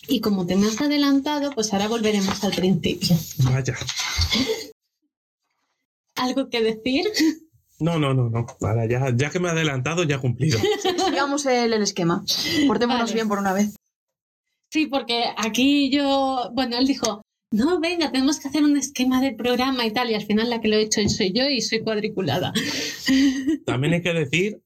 Y como te me has adelantado, pues ahora volveremos al principio. vaya. ¿Algo que decir? No, no, no, no. Ahora ya, ya que me he adelantado, ya he cumplido. Sigamos el, el esquema. Portémonos Vale. bien por una vez. Sí, porque aquí yo, bueno, él dijo, no, venga, tenemos que hacer un esquema de programa y tal, y al final la que lo he hecho soy yo y soy cuadriculada. También hay que decir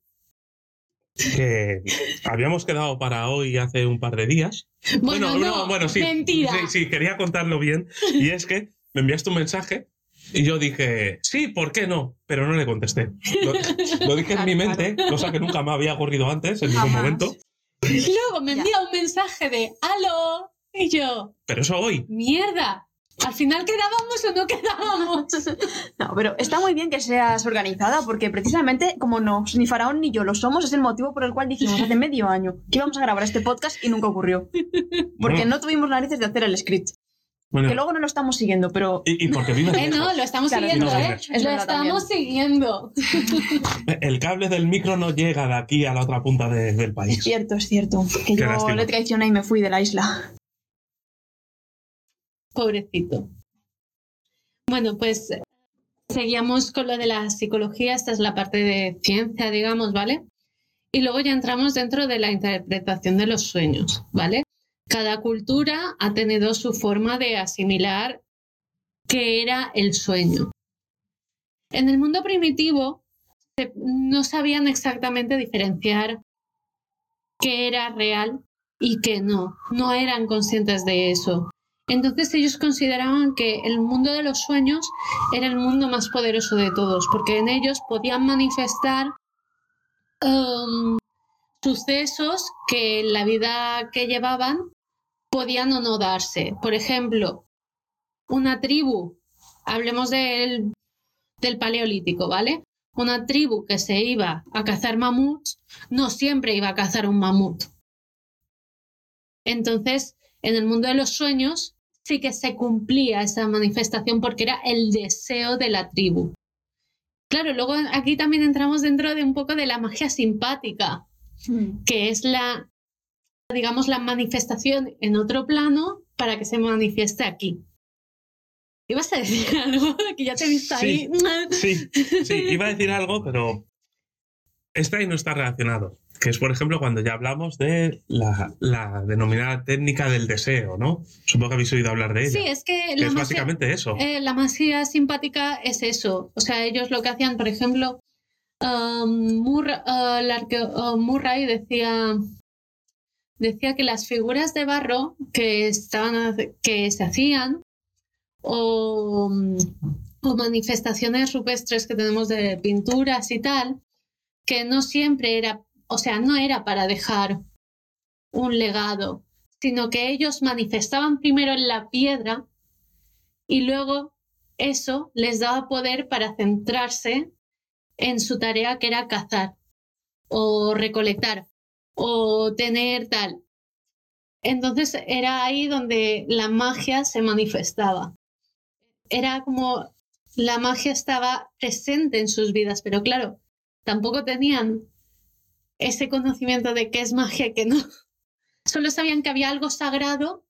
que habíamos quedado para hoy hace un par de días. Bueno, no, bueno, sí. mentira. Sí, sí, quería contarlo bien. Y es que me enviaste un mensaje y yo dije, sí, ¿por qué no? Pero no le contesté. Lo, lo dije en mi mente, cosa que nunca me había ocurrido antes, en ningún Jamás. momento. Luego me envía un mensaje de, ¡aló! Y yo, Pero eso hoy. ¡mierda! ¿Al final quedábamos o no quedábamos? No, pero está muy bien que seas organizada porque precisamente como no, ni Faraón ni yo lo somos, es el motivo por el cual dijimos hace medio año que íbamos a grabar este podcast y nunca ocurrió. Porque no tuvimos narices de hacer el script. Bueno, Que luego no lo estamos siguiendo, pero y, y porque vive Eh, no, lo estamos Claro, siguiendo, ¿eh? es lo estamos siguiendo. el cable del micro no llega de aquí a la otra punta de- del es país. cierto, es cierto. Que Qué yo lástima. le traicioné y me fui de la isla. Pobrecito. Bueno, pues seguíamos con lo de la psicología. Esta es la parte de ciencia, digamos, ¿vale? Y luego ya entramos dentro de la interpretación de los sueños, ¿vale? Cada cultura ha tenido su forma de asimilar qué era el sueño. En el mundo primitivo no sabían exactamente diferenciar qué era real y qué no. No eran conscientes de eso. Entonces ellos consideraban que el mundo de los sueños era el mundo más poderoso de todos, porque en ellos podían manifestar um, sucesos que en la vida que llevaban podían o no darse. Por ejemplo, una tribu, hablemos del, del paleolítico, ¿vale? Una tribu que se iba a cazar mamuts, no siempre iba a cazar un mamut. Entonces, en el mundo de los sueños sí que se cumplía esa manifestación porque era el deseo de la tribu. Claro, luego aquí también entramos dentro de un poco de la magia simpática, que es la, digamos, la manifestación en otro plano para que se manifieste aquí. ¿Ibas a decir algo? Que ya te he visto ahí. Sí, sí, iba a decir algo, pero está y no está relacionado. Que es, por ejemplo, cuando ya hablamos de la, la denominada técnica del deseo, ¿no? Supongo que habéis oído hablar de ella. Sí, es que que la es magia- básicamente eso. Eh, la magia simpática es eso. O sea, ellos lo que hacían, por ejemplo, um, uh, el arqueo- uh, Murray decía, decía que las figuras de barro que, estaban, que se hacían o, o manifestaciones rupestres que tenemos de pinturas y tal, que no siempre era, o sea, no era para dejar un legado, sino que ellos manifestaban primero en la piedra y luego eso les daba poder para centrarse en su tarea que era cazar o recolectar o tener tal. Entonces era ahí donde la magia se manifestaba. Era como la magia estaba presente en sus vidas, pero claro, tampoco tenían ese conocimiento de qué es magia y qué no. Solo sabían que había algo sagrado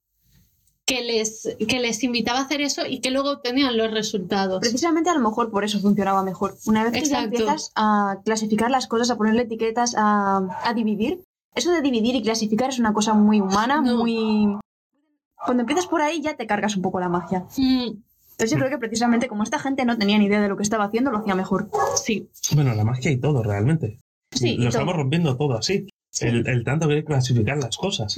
que les, que les invitaba a hacer eso y que luego obtenían los resultados. Precisamente a lo mejor por eso funcionaba mejor. Una vez que ya empiezas a clasificar las cosas, a ponerle etiquetas, a, a dividir, eso de dividir y clasificar es una cosa muy humana, No. muy... Cuando empiezas por ahí ya te cargas un poco la magia. Mm, Entonces yo creo que precisamente como esta gente no tenía ni idea de lo que estaba haciendo, lo hacía mejor. sí, Bueno, la magia y todo, realmente. Sí, Lo estamos rompiendo todo así. Sí. El, el tanto que clasificar las cosas.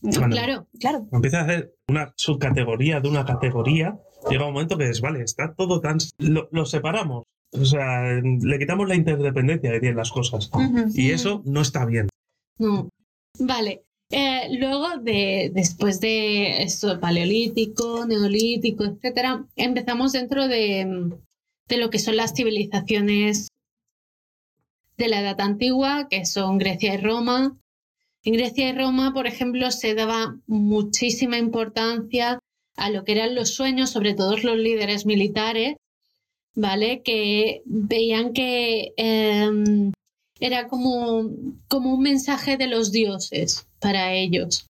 Cuando claro. Claro. empieza a hacer una subcategoría de una categoría, llega un momento que es, vale, está todo tan... Lo, lo separamos. O sea, le quitamos la interdependencia que tienen las cosas. Y eso no está bien. No. Vale. Eh, luego, de, después de esto, paleolítico, neolítico, etcétera, empezamos dentro de, de lo que son las civilizaciones de la Edad Antigua, que son Grecia y Roma. En Grecia y Roma, por ejemplo, se daba muchísima importancia a lo que eran los sueños, sobre todo los líderes militares, ¿vale? Que veían que em, era como, como un mensaje de los dioses para ellos.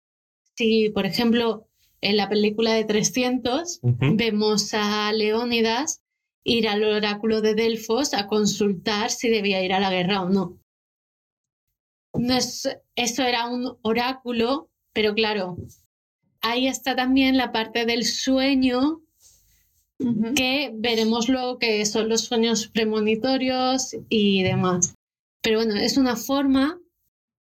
Si, por ejemplo, en la película de 300 Ujú. vemos a Leónidas ir al oráculo de Delfos a consultar si debía ir a la guerra o no. no es, eso era un oráculo, pero claro, ahí está también la parte del sueño que veremos luego que son los sueños premonitorios y demás. Pero bueno, es una forma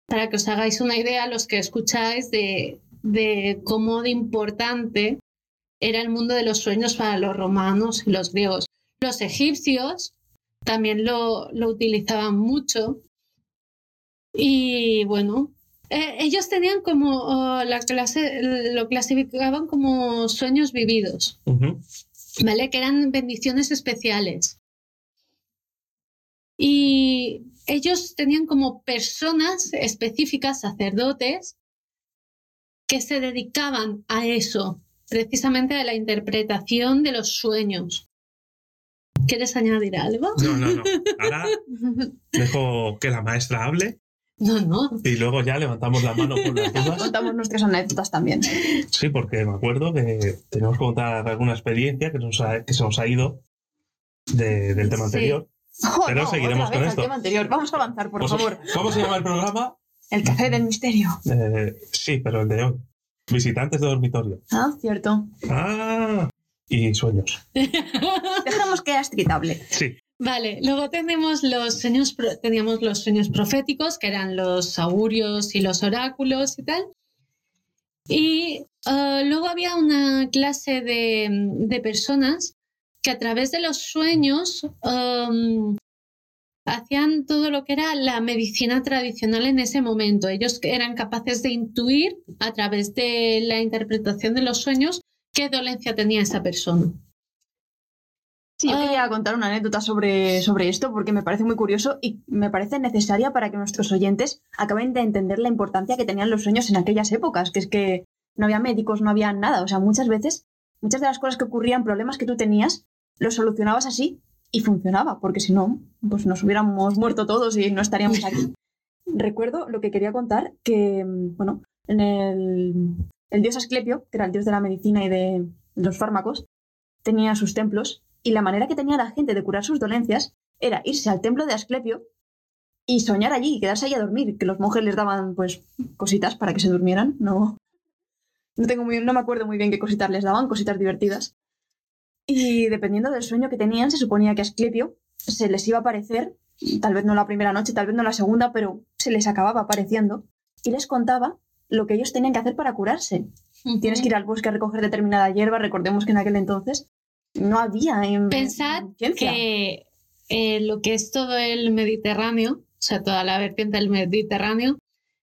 para que os hagáis una idea, los que escucháis, de, de cómo de importante era el mundo de los sueños para los romanos y los griegos. Los egipcios también lo, lo utilizaban mucho. Y bueno, Eh, ellos tenían como oh, la clase, lo clasificaban como sueños vividos. ¿vale? Que eran bendiciones especiales. Y ellos tenían como personas específicas, sacerdotes, que se dedicaban a eso, precisamente a la interpretación de los sueños. ¿Quieres añadir algo? No, no, no. Ahora dejo que la maestra hable No, no. y luego ya levantamos la mano por las dudas. Contamos nuestras anécdotas también. Sí, porque me acuerdo que tenemos que contar alguna experiencia que, nos ha- que se nos ha ido de- del tema Sí. anterior. Oh, Pero no, seguiremos otra con esto. tema anterior. Vamos a avanzar, por favor. ¿Cómo se llama el programa? El café del misterio. Eh, sí, pero el de hoy. Visitantes de dormitorio. Ah, cierto. Ah, y sueños. Dejamos que Astrid hable. Sí. Vale, luego tenemos los sueños, teníamos los sueños proféticos, que eran los augurios y los oráculos y tal. Y eh, luego había una clase de, de personas que a través de los sueños em, hacían todo lo que era la medicina tradicional en ese momento. Ellos eran capaces de intuir a través de la interpretación de los sueños qué dolencia tenía esa persona. Sí, yo Ah. quería contar una anécdota sobre, sobre esto porque me parece muy curioso y me parece necesaria para que nuestros oyentes acaben de entender la importancia que tenían los sueños en aquellas épocas, que es que no había médicos, no había nada. O sea, muchas veces, muchas de las cosas que ocurrían, problemas que tú tenías, los solucionabas así y funcionaba, porque si no, pues nos hubiéramos muerto todos y no estaríamos aquí. Recuerdo lo que quería contar, que, mm, bueno, en el, el dios Asclepio, que era el dios de la medicina y de los fármacos, tenía sus templos y la manera que tenía la gente de curar sus dolencias era irse al templo de Asclepio y soñar allí y quedarse ahí a dormir, que los monjes les daban pues cositas para que se durmieran, no no tengo muy, no me acuerdo muy bien qué cositas les daban, cositas divertidas. Y dependiendo del sueño que tenían, se suponía que Asclepio se les iba a aparecer, tal vez no la primera noche, tal vez no la segunda, pero se les acababa apareciendo y les contaba lo que ellos tenían que hacer para curarse. Tienes que ir al bosque a recoger determinada hierba. Recordemos que en aquel entonces no había en Pensad ciencia. que eh, lo que es todo el Mediterráneo, o sea, toda la vertiente del Mediterráneo,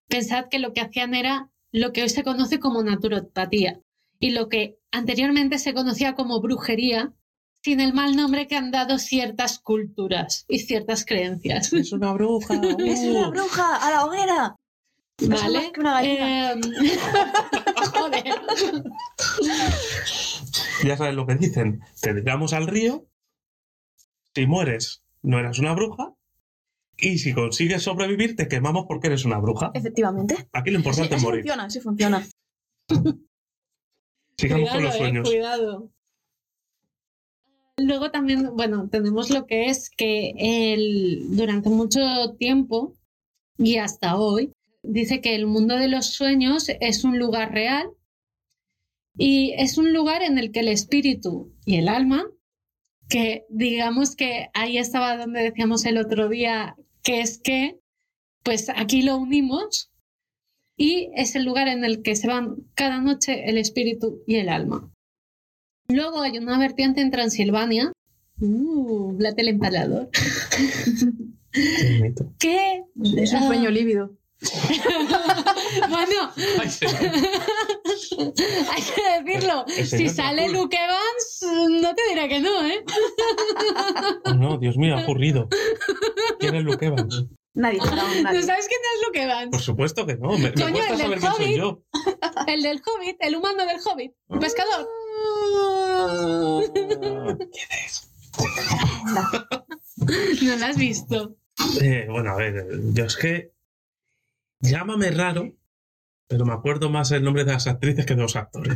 pensad que lo que hacían era lo que hoy se conoce como naturopatía y lo que anteriormente se conocía como brujería, sin el mal nombre que han dado ciertas culturas y ciertas creencias. Es una bruja. ¡Es una uh. bruja! ¡A la hoguera! Más ¿Vale? que una gallina. Em, Joder. Ya sabes lo que dicen. Te tiramos al río. Si mueres, no eras una bruja. Y si consigues sobrevivir, te quemamos porque eres una bruja. Efectivamente. Aquí lo Sí, importante es morir. funciona, sí funciona. Sigamos con Cuidado, los eh, sueños. cuidado. Luego también, bueno, tenemos lo que es que el, durante mucho tiempo y hasta hoy, dice que el mundo de los sueños es un lugar real y es un lugar en el que el espíritu y el alma, que digamos que ahí estaba donde decíamos el otro día, que es que, pues aquí lo unimos y es el lugar en el que se van cada noche el espíritu y el alma. Luego hay una vertiente en Transilvania, uh, la del empalador, que Es un Ah. sueño lívido. bueno, Ay, hay que decirlo. Si sale. Luke Evans, no te diré que no, ¿eh? Oh, no, Dios mío, ha ocurrido. ¿Quién es Luke Evans? Nadie ¿Tú nadie. sabes quién es Luke Evans? Por supuesto que no. Me, Coño, el del soy Hobbit. yo. El del Hobbit, el humano del Hobbit, el pescador. ¿Quién es? No lo has visto. Eh, bueno, a ver, yo es que. Llámame raro, pero me acuerdo más el nombre de las actrices que de los actores.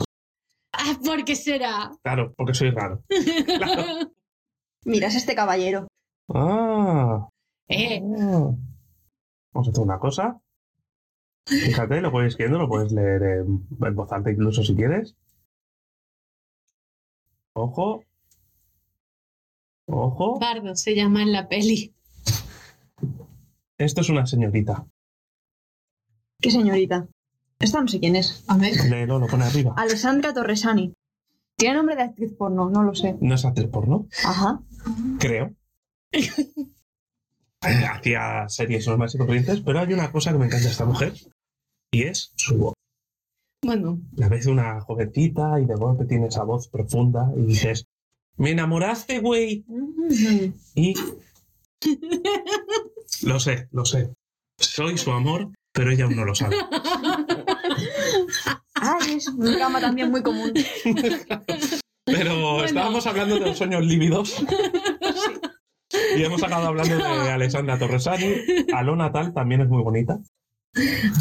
Ah, ¿por qué será? Claro, porque soy raro. Claro. Mira, es este caballero. Ah. Eh, ah. Vamos a hacer una cosa. Fíjate, lo puedes escribiendo, lo puedes leer en, en voz alta incluso si quieres. Ojo. Ojo. Bardo se llama en la peli. Esto es una señorita. ¿Qué señorita? Esta no sé quién es. A ver. Léelo, lo pone arriba. Alessandra Torresani. Tiene nombre de actriz porno, no lo sé. No es actriz porno, Ajá. creo. Eh, Hacía series normales y corrientes, pero hay una cosa que me encanta de esta mujer. y es su voz. Bueno, La ves una jovencita y de golpe tiene esa voz profunda y dices, me enamoraste, güey. Y... Lo sé, lo sé. Soy su amor, pero ella aún no lo sabe. Ay, es un drama también muy común. Pero estábamos hablando de los sueños lívidos. Y hemos acabado hablando de Alessandra Torresani. Alona Tal también es muy bonita.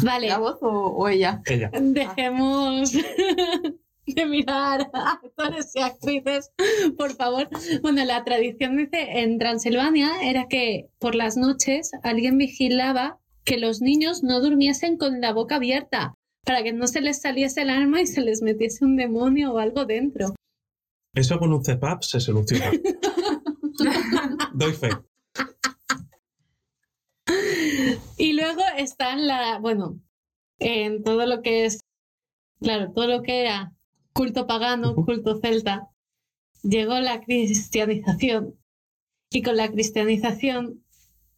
vale, ¿La voz o, o ella? Ella. dejemos de mirar a actores y actrices, por favor. Bueno, la tradición dice en Transilvania era que por las noches alguien vigilaba que los niños no durmiesen con la boca abierta para que no se les saliese el alma y se les metiese un demonio o algo dentro. Eso con un CEPAP se soluciona. Doy fe. Y luego está en la, bueno, en todo lo que es, claro, todo lo que era culto pagano, culto celta, llegó la cristianización. Y con la cristianización,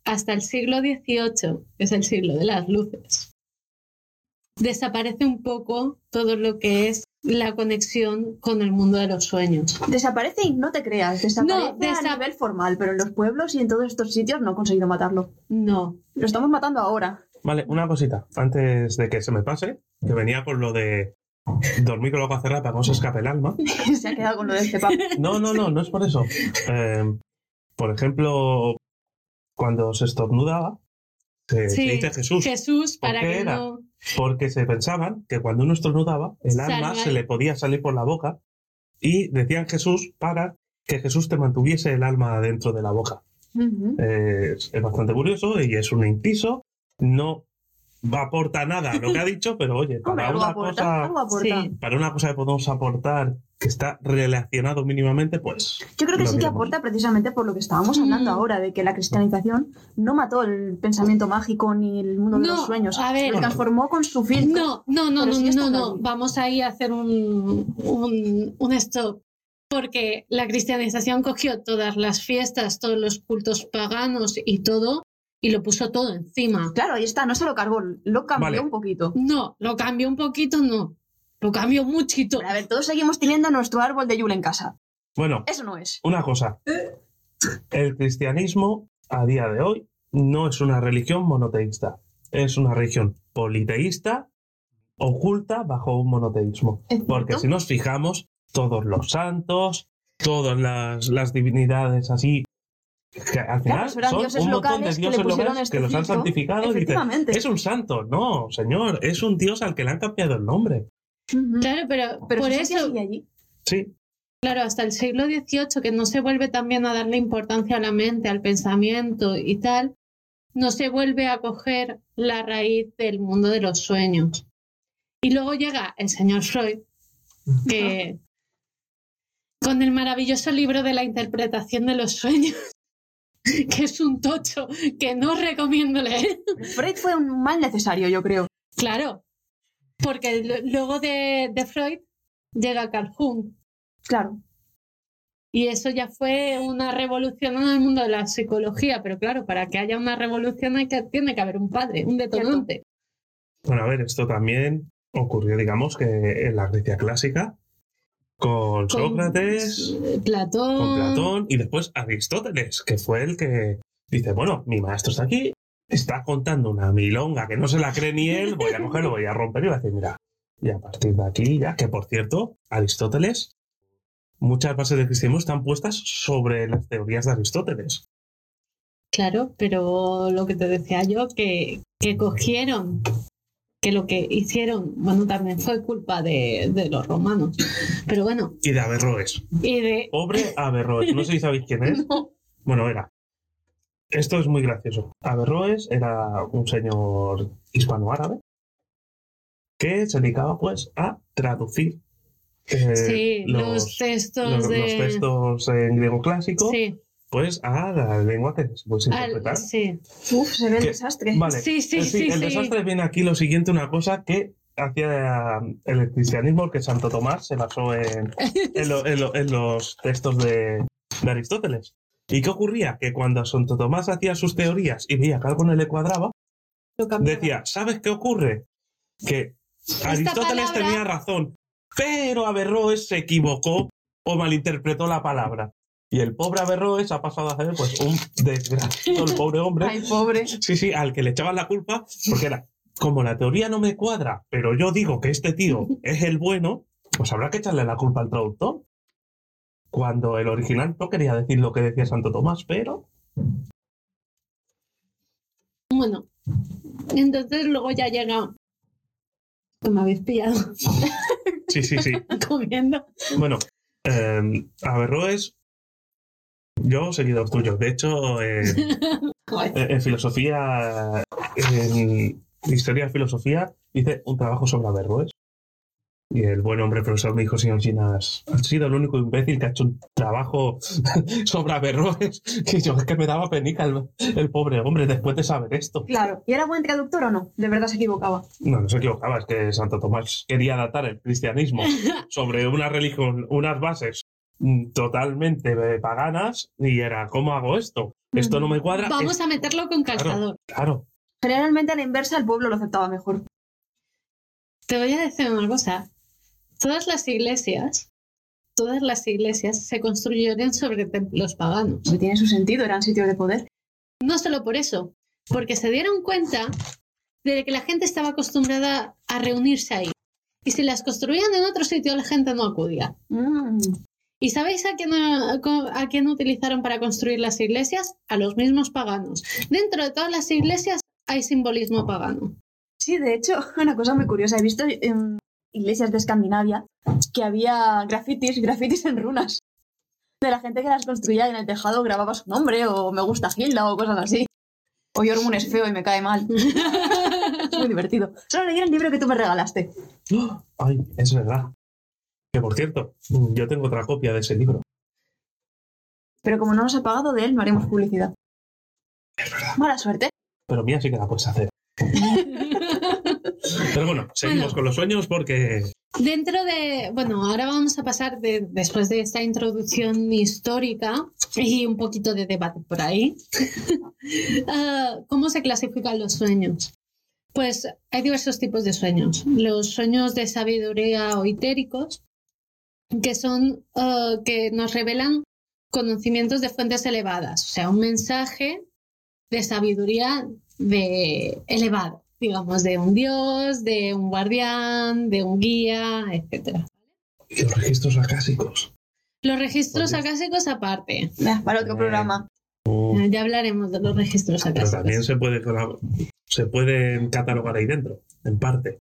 hasta el siglo XVIII, que es el siglo de las luces, desaparece un poco todo lo que es la conexión con el mundo de los sueños. Desaparece y no te creas. Desaparece No, desa- a nivel formal, pero en los pueblos y en todos estos sitios no he conseguido matarlo. No, Lo estamos matando ahora. Vale, una cosita. Antes de que se me pase, que venía con lo de dormir con la boca cerrada para que no se escape el alma. Se ha quedado con lo del cepap. No, no, no, no es por eso. Eh, por ejemplo, cuando se estornudaba, se, se dice Jesús, Jesús, ¿Por para que era? no... porque se pensaban que cuando uno estornudaba, el alma se le podía salir por la boca y decían Jesús para que Jesús te mantuviese el alma dentro de la boca. Eh, es bastante curioso y es un inciso. No aporta nada a lo que ha dicho, pero oye, Hombre, para algo una aporta, cosa. Sí. para una cosa que podemos aportar que está relacionado mínimamente, pues Yo creo que sí que aporta precisamente por lo que estábamos hablando Mm. ahora, de que la cristianización no mató el pensamiento mágico ni el mundo de No, los sueños. a ver. Lo transformó con su filtro. No, no, no, no, sigue no, no. Vamos ahí a hacer un, un, un stop. Porque la cristianización cogió todas las fiestas, todos los cultos paganos y todo, y lo puso todo encima. Claro, ahí está, no se lo cargó, lo cambió Vale. un poquito. No, lo cambió un poquito, no. Lo cambió muchito. Pero a ver, todos seguimos teniendo nuestro árbol de Yule en casa. bueno, Eso no es. una cosa. El cristianismo a día de hoy no es una religión monoteísta, es una religión politeísta oculta bajo un monoteísmo. Porque si nos fijamos, todos los santos, todas las, las divinidades así, que al final eran son dioses un montón de locales que le dioses locales este que los han santificado y dicen, Efectivamente. es un santo. No, señor, es un dios al que le han cambiado el nombre. Claro, pero, Pero por eso, allí. Sí, claro, hasta el siglo XVIII, que no se vuelve también a darle importancia a la mente, al pensamiento y tal, no se vuelve a coger la raíz del mundo de los sueños. Y luego llega el señor Freud, que con el maravilloso libro de la interpretación de los sueños, que es un tocho que no recomiendo leer. Freud fue un mal necesario, yo creo. Claro, porque luego de, de Freud llega Carl Jung. Claro. Y eso ya fue una revolución en el mundo de la psicología, pero claro, para que haya una revolución hay que, tiene que haber un padre, un detonante. Bueno, a ver, esto también ocurrió, digamos, que en la Grecia clásica, con Con Sócrates, Platón. con Platón y después Aristóteles, que fue el que dice, bueno, mi maestro está aquí, está contando una milonga que no se la cree ni él, voy a cogerlo, voy a romper y voy a decir, mira, y a partir de aquí ya, que por cierto, Aristóteles, muchas bases del cristianismo están puestas sobre las teorías de Aristóteles. Claro, pero lo que te decía yo, que, que cogieron, que lo que hicieron, bueno, también fue culpa de, de los romanos. Pero bueno, Y de Averroes. y de... Pobre Averroes, no sé si sabéis quién es. Bueno, era. Esto es muy gracioso. Averroes era un señor hispanoárabe que se dedicaba pues a traducir eh, sí, los, textos los- de... los textos en griego clásico Sí, pues a la lengua que se puede al- interpretar. sí. Uf, se ve el desastre. Vale. Sí, sí, sí, el sí. desastre viene aquí lo siguiente, una cosa que hacía el cristianismo, que Santo Tomás se basó en, en, lo- en lo- en los textos de, de Aristóteles. ¿Y qué ocurría? Que cuando Santo Tomás hacía sus teorías y veía que algo no le cuadraba, decía, ¿sabes qué ocurre? que Aristóteles palabra- tenía razón, pero Averroes se equivocó o malinterpretó la palabra. Y el pobre Averroes ha pasado a ser pues un desgraciado, el pobre hombre. Ay, pobre. Sí, sí, al que le echaban la culpa, porque era, como la teoría no me cuadra, pero yo digo que este tío es el bueno, pues habrá que echarle la culpa al traductor. Cuando el original no quería decir lo que decía Santo Tomás, pero Bueno, entonces luego ya llega. Me habéis pillado sí, sí, sí. comiendo. Bueno, eh, Averroes, yo seguidor tuyo. De hecho, eh, Joder. en, filosofía, en historia de filosofía, hice un trabajo sobre Averroes. Y el buen hombre profesor me dijo, señor Ginas, has sido el único imbécil que ha hecho un trabajo sobre Averroes. Y yo, es que me daba penica el, el pobre hombre después de saber esto. Claro. ¿Y era buen traductor o no? De verdad se equivocaba. No, no se equivocaba, es que Santo Tomás quería adaptar el cristianismo sobre una religión, unas bases totalmente paganas y era, ¿cómo hago esto? Esto no me cuadra. Vamos Es- a meterlo con calzador. Claro, Generalmente a la inversa el pueblo lo aceptaba mejor. Te voy a decir una cosa. Todas las iglesias, todas las iglesias se construyeron sobre templos paganos. No tiene su sentido, eran sitios de poder. No solo por eso, porque se dieron cuenta de que la gente estaba acostumbrada a reunirse ahí. Y si las construían en otro sitio, la gente no acudía. Mm. ¿Y sabéis a quién, a, a quién utilizaron para construir las iglesias? A los mismos paganos. Dentro de todas las iglesias hay simbolismo pagano. Sí, de hecho, una cosa muy curiosa. He visto en iglesias de Escandinavia que había grafitis, grafitis en runas. De la gente que las construía y en el tejado grababa su nombre o me gusta Hilda o cosas así. O Jormun es feo y me cae mal. Es muy divertido. Solo leí el libro que tú me regalaste. Ay, es verdad. Que por cierto, yo tengo otra copia de ese libro. Pero como no nos ha pagado de él, no haremos publicidad. Mala suerte. Pero mía sí que la puedes hacer. Pero bueno, seguimos Bueno. con los sueños porque Dentro de, bueno, ahora vamos a pasar de, después de esta introducción histórica y un poquito de debate por ahí, ah, ¿cómo se clasifican los sueños? Pues hay diversos tipos de sueños. Los sueños de sabiduría o itéricos, que son ah, que nos revelan conocimientos de fuentes elevadas, o sea, un mensaje de sabiduría de elevado, digamos, de un dios, de un guardián, de un guía, etcétera. y los registros acásicos. Los registros Oye. acásicos aparte. Para otro Eh. programa. Mm, Ya hablaremos de los registros Pero acásicos. también se puede se pueden catalogar ahí dentro, en parte.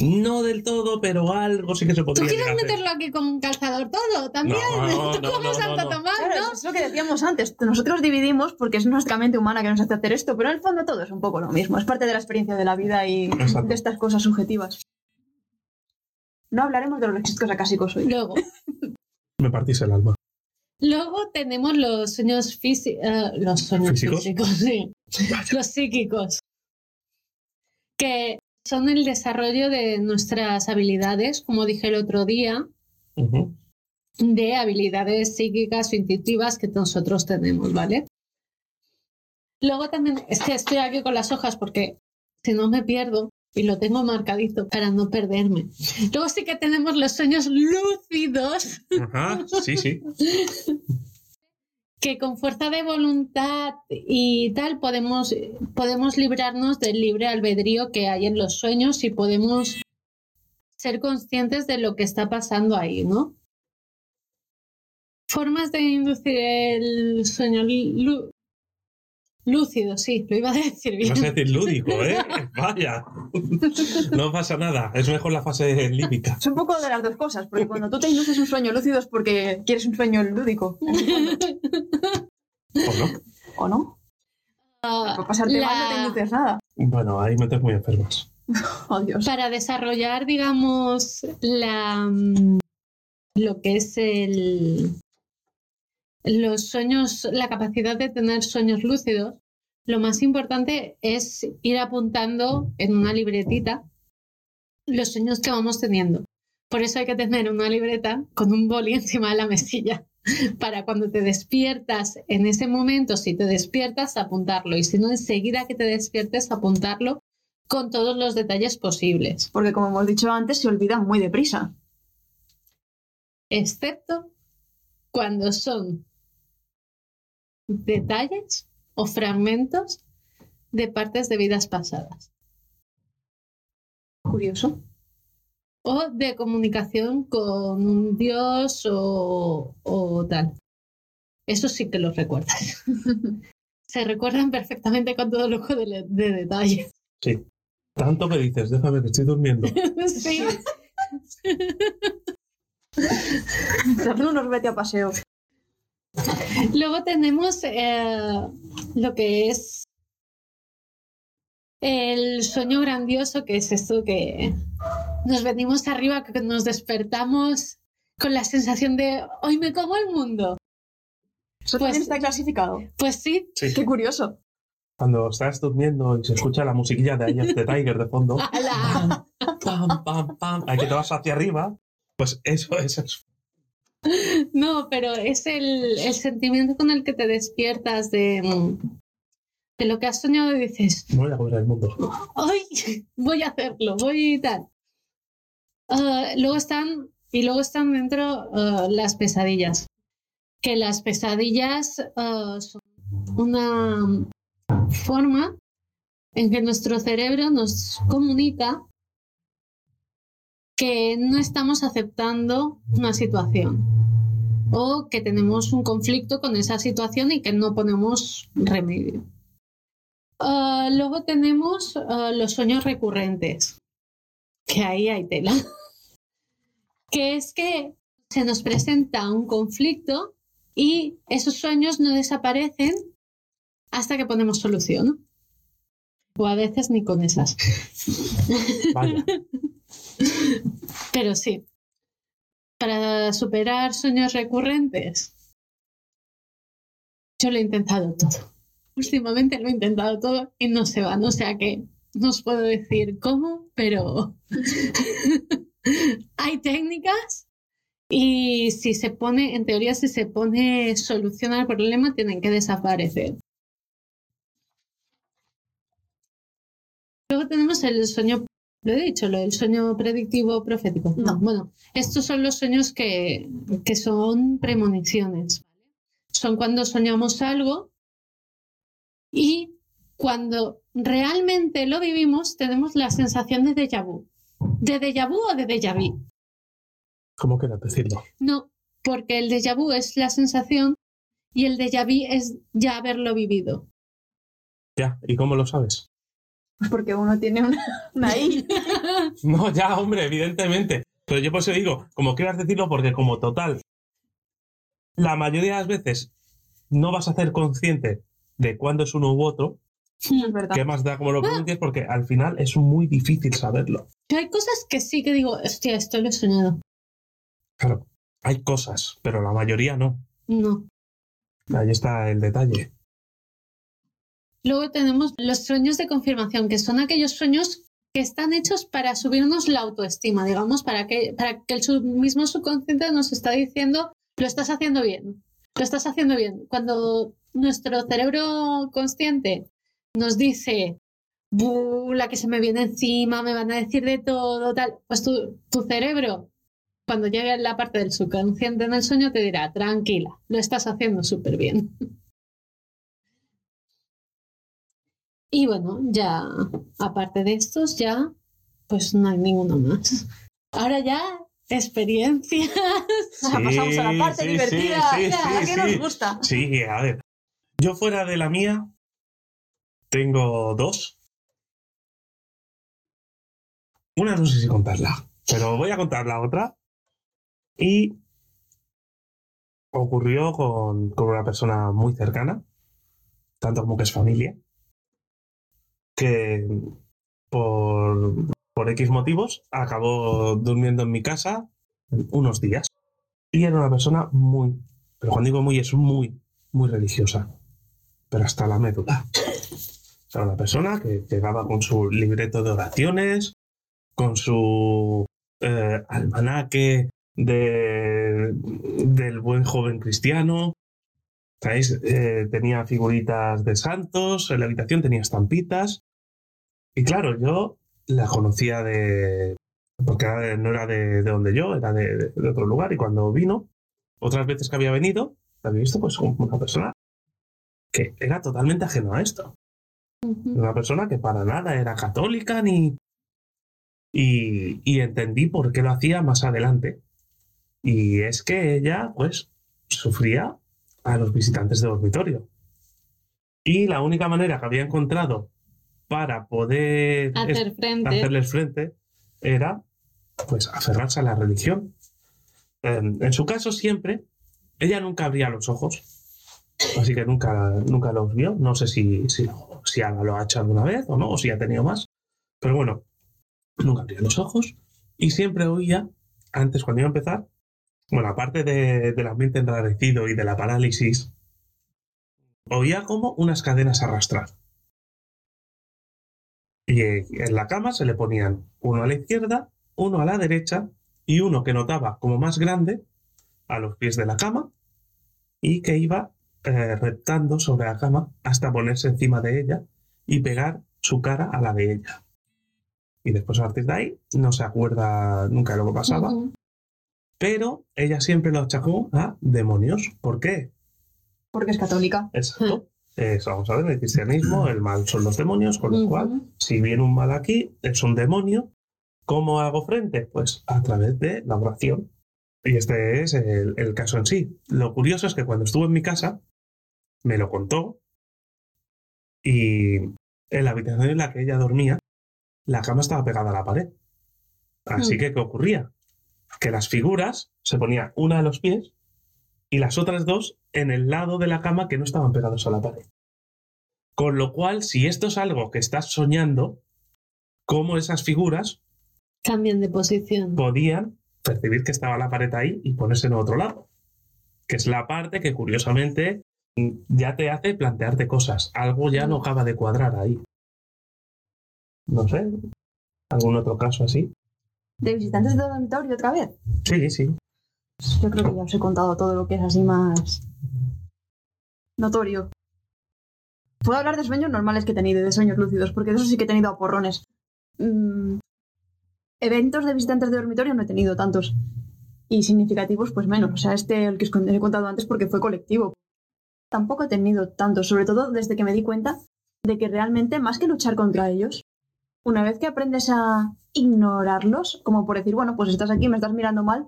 No del todo, pero algo sí que se ¿Tú podría quieres llegar a hacer. meterlo aquí con calzador todo? También. No, Tú no, como no, Santo no. Tomás, Claro, ¿no? es lo que decíamos antes. Nosotros dividimos porque es nuestra mente humana que nos hace hacer esto, pero en el fondo todo es un poco lo mismo. Es parte de la experiencia de la vida y Exacto. de estas cosas subjetivas. No hablaremos de los registros acásicos hoy. Luego, Me partís el alma. luego tenemos los sueños físicos. los sueños ¿Físicos? físicos, sí. Los psíquicos. Que son el desarrollo de nuestras habilidades, como dije el otro día, de habilidades psíquicas o intuitivas que nosotros tenemos, ¿vale? Luego también, es que estoy aquí con las hojas porque si no me pierdo y lo tengo marcadito para no perderme. Luego sí que tenemos los sueños lúcidos Ajá, sí, sí. que con fuerza de voluntad y tal podemos, podemos librarnos del libre albedrío que hay en los sueños y podemos ser conscientes de lo que está pasando ahí, ¿no? Formas de inducir el sueño lúcido, sí, lo iba a decir bien. Vas a decir lúdico, ¿eh? Vaya. No pasa nada. Es mejor la fase límbica. Es un poco de las dos cosas, porque cuando tú te induces un sueño lúcido es porque quieres un sueño lúdico. ¿O no? ¿O no? Por pasarte La- mal no te induces nada. Bueno, ahí metes muy enfermas. Oh, Dios. para desarrollar, digamos, la, mm, lo que es el, los sueños, la capacidad de tener sueños lúcidos, lo más importante es ir apuntando en una libretita los sueños que vamos teniendo. Por eso hay que tener una libreta con un boli encima de la mesilla. Para cuando te despiertas en ese momento, si te despiertas, apuntarlo. Y si no, enseguida que te despiertes, apuntarlo con todos los detalles posibles, Porque como hemos dicho antes, se olvidan muy deprisa. excepto cuando son detalles o fragmentos de partes de vidas pasadas Curioso. o de comunicación con un dios o, o tal. Eso sí que los recuerdas. Se recuerdan perfectamente con todo lujo de, de detalle. Sí. Tanto que dices, déjame que estoy durmiendo. Sí. Hacen unos vete a paseo. Luego tenemos eh, lo que es el sueño grandioso, que es esto que nos venimos arriba, que nos despertamos con la sensación de hoy me como el mundo. Eso Pues- también está clasificado. Pues sí, Sí. Qué curioso. Cuando estás durmiendo y se escucha la musiquilla de Eye the Tiger de fondo, ¡Hala! pam, pam, pam, ahí que te vas hacia arriba, pues eso es. No, pero es el, el sentimiento con el que te despiertas de, mm, de lo que has soñado y dices, voy a comer el mundo. ¡ay! Voy a hacerlo, voy y tal. Ah, luego están, y luego están dentro ah, las pesadillas. Que las pesadillas ah, son una forma en que nuestro cerebro nos comunica que no estamos aceptando una situación o que tenemos un conflicto con esa situación y que no ponemos remedio. Ah, luego tenemos ah, los sueños recurrentes, que ahí hay tela, que es que se nos presenta un conflicto y esos sueños no desaparecen hasta que ponemos solución. O a veces ni con esas. Vaya. Pero sí, para superar sueños recurrentes, yo lo he intentado todo. Últimamente lo he intentado todo y no se van. O sea que no os puedo decir cómo, pero hay técnicas y si se pone, en teoría, si se pone solución al problema, tienen que desaparecer. Luego tenemos el sueño lo he dicho, lo del sueño predictivo profético. No. Bueno, estos son los sueños que, que son premoniciones. Son cuando soñamos algo y cuando realmente lo vivimos tenemos la sensación de déjà vu. ¿De déjà vu o de déjà vu? ¿Cómo quieras decirlo? No, porque el déjà vu es la sensación y el déjà vu es ya haberlo vivido. Ya, ¿y cómo lo sabes? Porque uno tiene una, una I. No, ya, hombre, evidentemente. Pero yo por eso digo, como quieras decirlo, porque como total, la mayoría de las veces no vas a ser consciente de cuándo es uno u otro, Es verdad. ¿qué más da como lo pronuncies? Porque al final es muy difícil saberlo. Yo hay cosas que sí que digo, hostia, esto lo he soñado. Claro, hay cosas, pero la mayoría no. No. Ahí está el detalle. Luego tenemos los sueños de confirmación, que son aquellos sueños que están hechos para subirnos la autoestima, digamos, para que, para que el mismo subconsciente nos está diciendo, lo estás haciendo bien, lo estás haciendo bien. Cuando nuestro cerebro consciente nos dice, "Bu, la que se me viene encima, me van a decir de todo, tal, pues tu, tu cerebro, cuando llegue a la parte del subconsciente en el sueño, te dirá, tranquila, lo estás haciendo súper bien. Y bueno, ya, aparte de estos, ya, pues no hay ninguno más. Ahora ya, experiencias. Pasamos a la parte sí, divertida. sí, sí, la sí, que sí. nos gusta. Sí, a ver. Yo fuera de la mía, tengo dos. Una no sé si contarla, pero voy a contar la otra. Y ocurrió con, con una persona muy cercana, tanto como que es familia, que por, por X motivos acabó durmiendo en mi casa unos días. Y era una persona muy, pero cuando digo muy, es muy, muy religiosa, pero hasta la médula. Sea, una persona que llegaba con su libreto de oraciones, con su eh, almanaque de, del buen joven cristiano. ¿Sabéis? Eh, tenía figuritas de santos, en la habitación tenía estampitas. Y claro, yo la conocía de... porque no era de, de donde yo, era de, otro lugar. Y cuando vino, otras veces que había venido, la había visto pues como una persona que era totalmente ajeno a esto. Una persona que para nada era católica ni... Y, y entendí por qué lo hacía más adelante. Y es que ella, pues, sufría a los visitantes de dormitorio. Y la única manera que había encontrado para poder Hacer frente. hacerles frente era, pues, aferrarse a la religión. En, en su caso, siempre, ella nunca abría los ojos. Así que nunca, nunca los vio. No sé si, si, si Ana lo ha hecho alguna vez o no, o si ha tenido más. Pero bueno, nunca abría los ojos. Y siempre oía, antes cuando iba a empezar, bueno, aparte de- del ambiente enrarecido y de la parálisis, oía como unas cadenas arrastrar. Y en la cama se le ponían uno a la izquierda, uno a la derecha y uno que notaba como más grande a los pies de la cama y que iba eh, reptando sobre la cama hasta ponerse encima de ella y pegar su cara a la de ella. Y después a partir de ahí no se acuerda nunca de lo que pasaba. Pero ella siempre lo achacó a demonios. ¿Por qué? Porque es católica. Exacto. Es, vamos a ver, en el cristianismo el mal son los demonios, con lo cual, si viene un mal aquí, es un demonio. ¿Cómo hago frente? Pues a través de la oración. Y este es el, el caso en sí. Lo curioso es que cuando estuvo en mi casa, me lo contó y en la habitación en la que ella dormía, la cama estaba pegada a la pared. Así Mm. que, ¿qué ocurría? Que las figuras se ponía una a los pies y las otras dos en el lado de la cama que no estaban pegados a la pared. Con lo cual, si esto es algo que estás soñando, cómo esas figuras Cambian de posición. podían percibir que estaba la pared ahí y ponerse en otro lado. Que es la parte que, curiosamente, mm, ya te hace plantearte cosas. Algo ya no acaba de cuadrar ahí. No sé. ¿Algún otro caso así? ¿De visitantes de dormitorio otra vez? Sí, sí. Yo creo que ya os he contado todo lo que es así más notorio. Puedo hablar de sueños normales que he tenido y de sueños lúcidos, porque de eso sí que he tenido a porrones. Mm, eventos de visitantes de dormitorio no he tenido tantos. Y significativos, pues menos. O sea, este, el que os he contado antes, porque fue colectivo. Tampoco he tenido tantos, sobre todo desde que me di cuenta de que realmente, más que luchar contra ellos, una vez que aprendes a ignorarlos, como por decir, bueno, pues estás aquí, me estás mirando mal,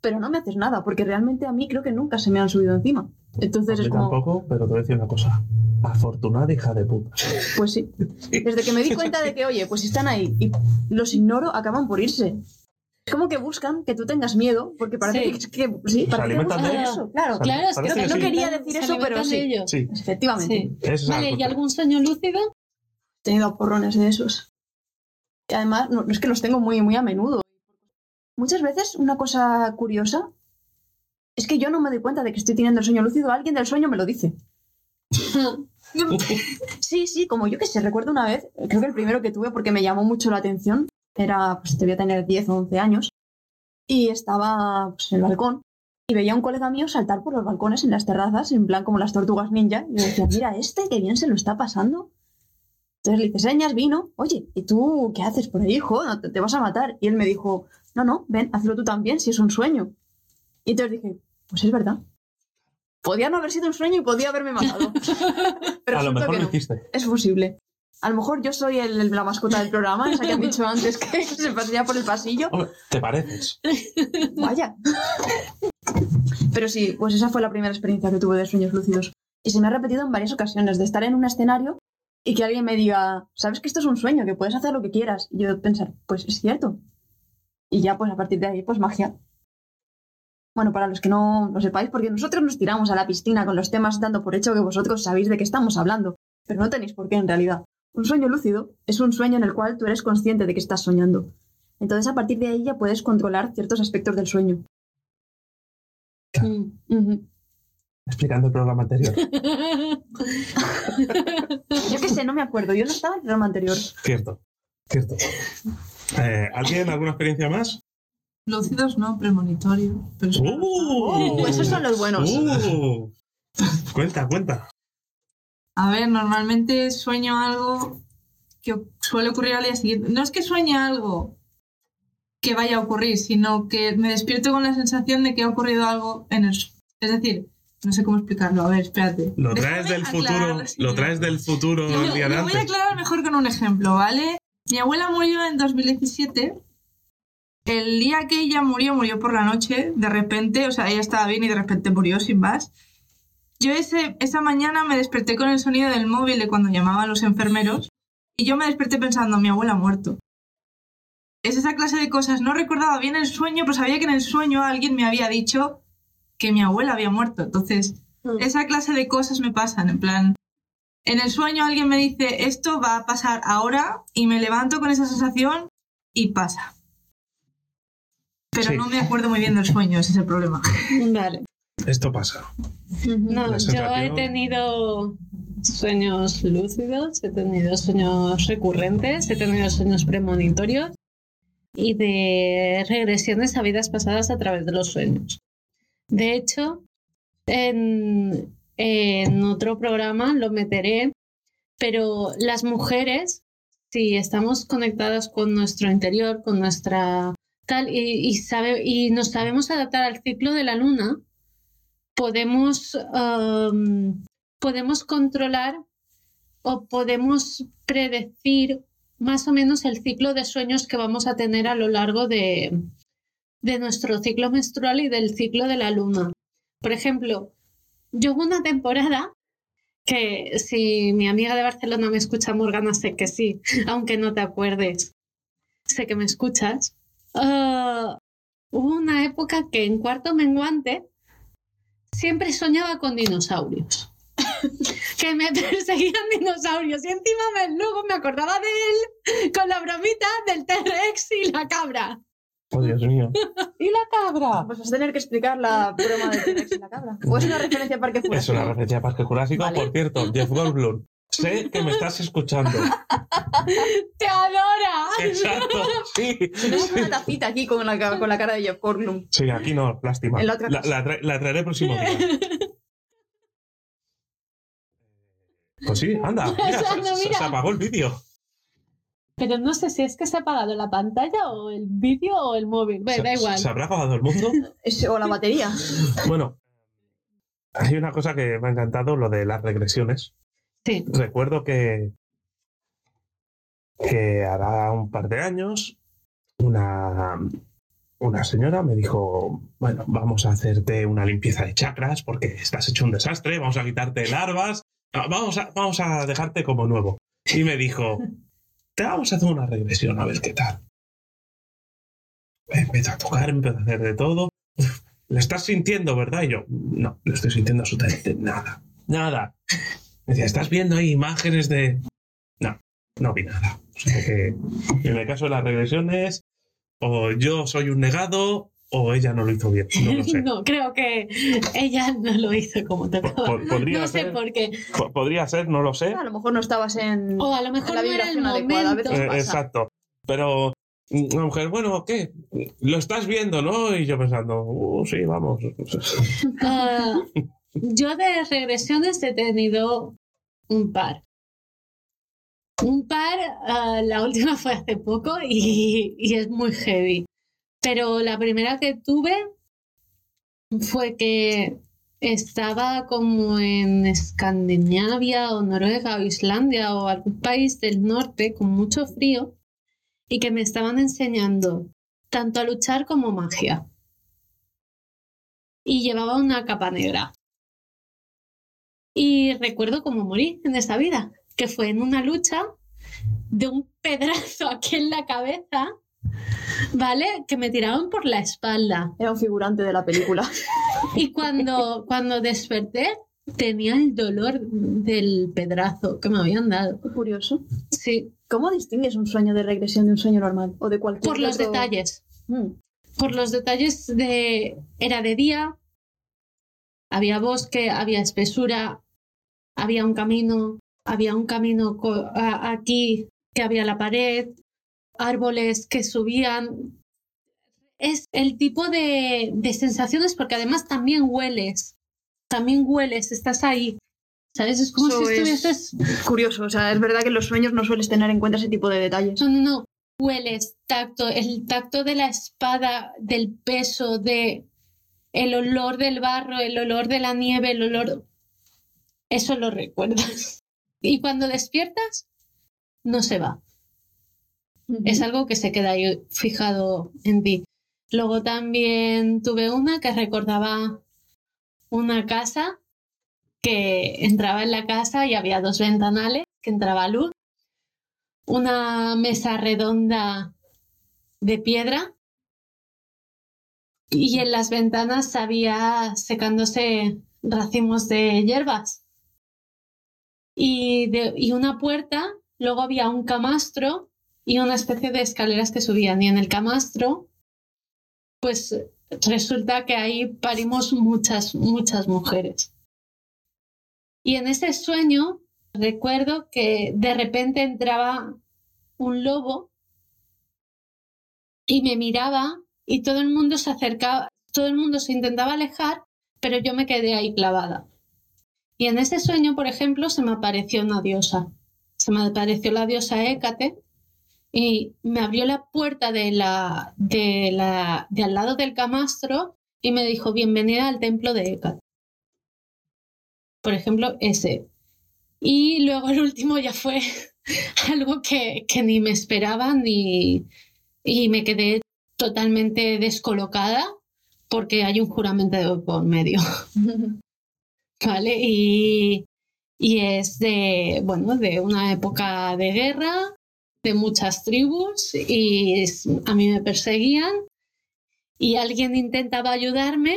pero no me haces nada, porque realmente a mí creo que nunca se me han subido encima. Entonces A es mí como, tampoco, pero te voy a decir una cosa. Afortunada hija de puta. pues sí. Desde que me di cuenta de que, oye, pues si están ahí y los ignoro, acaban por irse. Es como que buscan que tú tengas miedo, porque parece Sí. que, que- sí, Se parece que buscan de- eso, claro. Claro, es que que no sí. quería decir eso, pero sí. Sí, Efectivamente. Es Vale. ¿y algún sueño lúcido? He tenido porrones de esos. Que además, no, es que los tengo muy, muy a menudo. Muchas veces, una cosa curiosa es que yo no me doy cuenta de que estoy teniendo el sueño lúcido, alguien del sueño me lo dice. Sí, sí, como yo que sé, recuerdo una vez, creo que el primero que tuve porque me llamó mucho la atención, era, pues debía tener 10 o 11 años, y estaba pues, en el balcón, y veía a un colega mío saltar por los balcones en las terrazas, en plan como las tortugas ninja, y decía, mira, este, qué bien se lo está pasando. Entonces le hice señas, vino, oye, ¿y tú qué haces por ahí, hijo? No, te, te vas a matar. Y él me dijo, no, no, ven, hazlo tú también, si es un sueño. Y entonces dije, pues es verdad. Podía no haber sido un sueño y podía haberme matado. Pero a lo mejor que lo no. hiciste. Es posible. A lo mejor yo soy el- la mascota del programa, esa que han dicho antes que se pasea por el pasillo. Hombre, te pareces. Vaya. Pero sí, pues esa fue la primera experiencia que tuve de sueños lúcidos. Y se me ha repetido en varias ocasiones, de estar en un escenario y que alguien me diga, sabes que esto es un sueño, que puedes hacer lo que quieras. Y yo pensar, pues es cierto. Y ya, pues a partir de ahí, pues magia. Bueno, para los que no lo sepáis, porque nosotros nos tiramos a la piscina con los temas dando por hecho que vosotros sabéis de qué estamos hablando, pero no tenéis por qué en realidad. Un sueño lúcido es un sueño en el cual tú eres consciente de que estás soñando. Entonces, a partir de ahí ya puedes controlar ciertos aspectos del sueño. Mm. Explicando el programa anterior. Yo qué sé, no me acuerdo. Yo no estaba en el programa anterior. Cierto, cierto. Eh, ¿Alguien alguna experiencia más? Lúcidos no, premonitorio. Pero ¡Uh! Uh, esos son los buenos. ¡Uh! Cuenta, cuenta. A ver, normalmente sueño algo que suele ocurrir al día siguiente. No es que sueñe algo que vaya a ocurrir, sino que me despierto con la sensación de que ha ocurrido algo en el... Es decir, no sé cómo explicarlo. A ver, espérate. Lo traes Déjame del futuro, sí. lo traes del futuro el día de lo voy a antes. aclarar mejor con un ejemplo, ¿vale? Mi abuela murió en 2017. El día que ella murió, murió por la noche, de repente, o sea, ella estaba bien y de repente murió sin más. Yo ese, esa mañana me desperté con el sonido del móvil de cuando llamaban los enfermeros y yo me desperté pensando, mi abuela ha muerto. Es esa clase de cosas. No recordaba bien el sueño, pero sabía que en el sueño alguien me había dicho que mi abuela había muerto. Entonces, Mm. esa clase de cosas me pasan, en plan, en el sueño alguien me dice, esto va a pasar ahora, y me levanto con esa sensación y pasa. Pero Sí. no me acuerdo muy bien del sueño, ese es el problema. Vale. Esto pasa. No, yo he tenido sueños lúcidos, he tenido sueños recurrentes, he tenido sueños premonitorios y de regresiones a vidas pasadas a través de los sueños. De hecho, en, otro programa lo meteré, pero las mujeres, si estamos conectadas con nuestro interior, con nuestra tal, y, y sabe, y nos sabemos adaptar al ciclo de la luna, podemos, um, podemos controlar o podemos predecir más o menos el ciclo de sueños que vamos a tener a lo largo de, de nuestro ciclo menstrual y del ciclo de la luna. Por ejemplo, yo hubo una temporada que si mi amiga de Barcelona me escucha, Morgana, sé que sí, aunque no te acuerdes, sé que me escuchas. Ah, hubo una época que en cuarto menguante siempre soñaba con dinosaurios. que me perseguían dinosaurios y encima me- luego me acordaba de él con la bromita del T-Rex y la cabra. Oh, Dios mío. ¡Y la cabra! Pues vas a tener que explicar la broma de T-Rex y la cabra. O es una referencia a Parque Es Jurásico. una referencia a Parque Jurásico. Vale. Por cierto, Jeff Goldblum. Sé que me estás escuchando. ¡Te adora! Exacto. Sí. Tenemos una tacita aquí con la, ca- con la cara de Jeff Goldblum. Sí, aquí no, lástima. En la otra casa. la, trae- la traeré el próximo día. Pues sí, anda. Mira, O sea, se, no, se- mira. se apagó el vídeo. Pero no sé si es que se ha apagado la pantalla o el vídeo o el móvil. Bueno, ¿Se, da igual. ¿Se habrá apagado el mundo? O la batería. Bueno, hay una cosa que me ha encantado, lo de las regresiones. Sí. Recuerdo que, que hará un par de años una, una señora me dijo, bueno, vamos a hacerte una limpieza de chakras porque estás hecho un desastre, vamos a quitarte larvas, vamos a, vamos a dejarte como nuevo. Y me dijo, te vamos a hacer una regresión a ver qué tal. Empezó a tocar, empezó a hacer de todo. ¿Le estás sintiendo, verdad? Y yo, no, no estoy sintiendo absolutamente nada. Nada. Decía, ¿estás viendo ahí imágenes de...? No, no vi nada. O sea que en el caso de las regresiones, o yo soy un negado, o ella no lo hizo bien. No lo sé. No, creo que ella no lo hizo como tocaba. Podría No sé por qué. Po- Podría ser, no lo sé. A lo mejor no estabas en, O a lo mejor en la no era el momento. Eh, exacto. Pero la mujer, bueno, ¿qué? Lo estás viendo, ¿no? Y yo pensando, "Uh, sí, vamos. Ah, yo de regresiones he tenido un par. Un par, ah, la última fue hace poco y, y es muy heavy. Pero la primera que tuve fue que estaba como en Escandinavia o Noruega o Islandia o algún país del norte con mucho frío y que me estaban enseñando tanto a luchar como magia. Y llevaba una capa negra. Y recuerdo cómo morí en esa vida, que fue en una lucha de un pedazo aquí en la cabeza, ¿vale? Que me tiraban por la espalda. Era un figurante de la película. Y cuando, cuando desperté, tenía el dolor del pedrazo que me habían dado. Qué curioso. Sí, ¿Cómo distingues un sueño de regresión de un sueño normal? O de cualquier por los otro- detalles. Mm. Por los detalles de... Era de día, había bosque, había espesura, había un camino, había un camino aquí que había la pared, árboles que subían. Es el tipo de, de sensaciones porque además también hueles, también hueles, estás ahí. ¿Sabes? Es como Eso si es- estuvieses... Curioso, o sea, es verdad que en los sueños no sueles tener en cuenta ese tipo de detalles. No, no, no. Hueles, tacto, el tacto de la espada, del peso, de el olor del barro, el olor de la nieve, el olor... Eso lo recuerdas. Y cuando despiertas, no se va. Es algo que se queda ahí fijado en ti. Luego también tuve una que recordaba una casa que entraba en la casa y había dos ventanales que entraba luz, una mesa redonda de piedra y en las ventanas había secándose racimos de hierbas y, de- y una puerta, luego había un camastro y una especie de escaleras que subían y en el camastro pues resulta que ahí parimos muchas, muchas mujeres. Y en ese sueño recuerdo que de repente entraba un lobo y me miraba y todo el mundo se acercaba, todo el mundo se intentaba alejar, pero yo me quedé ahí clavada. Y en ese sueño, por ejemplo, se me apareció una diosa. Se me apareció la diosa Hécate y me abrió la puerta de, la, de, la, de al lado del camastro y me dijo, bienvenida al templo de Hécate. Por ejemplo, ese. Y luego el último ya fue algo que, que ni me esperaba ni, y me quedé totalmente descolocada porque hay un juramento por medio. ¿Vale? Y, y es de, bueno, de una época de guerra, de muchas tribus, y a mí me perseguían, y alguien intentaba ayudarme,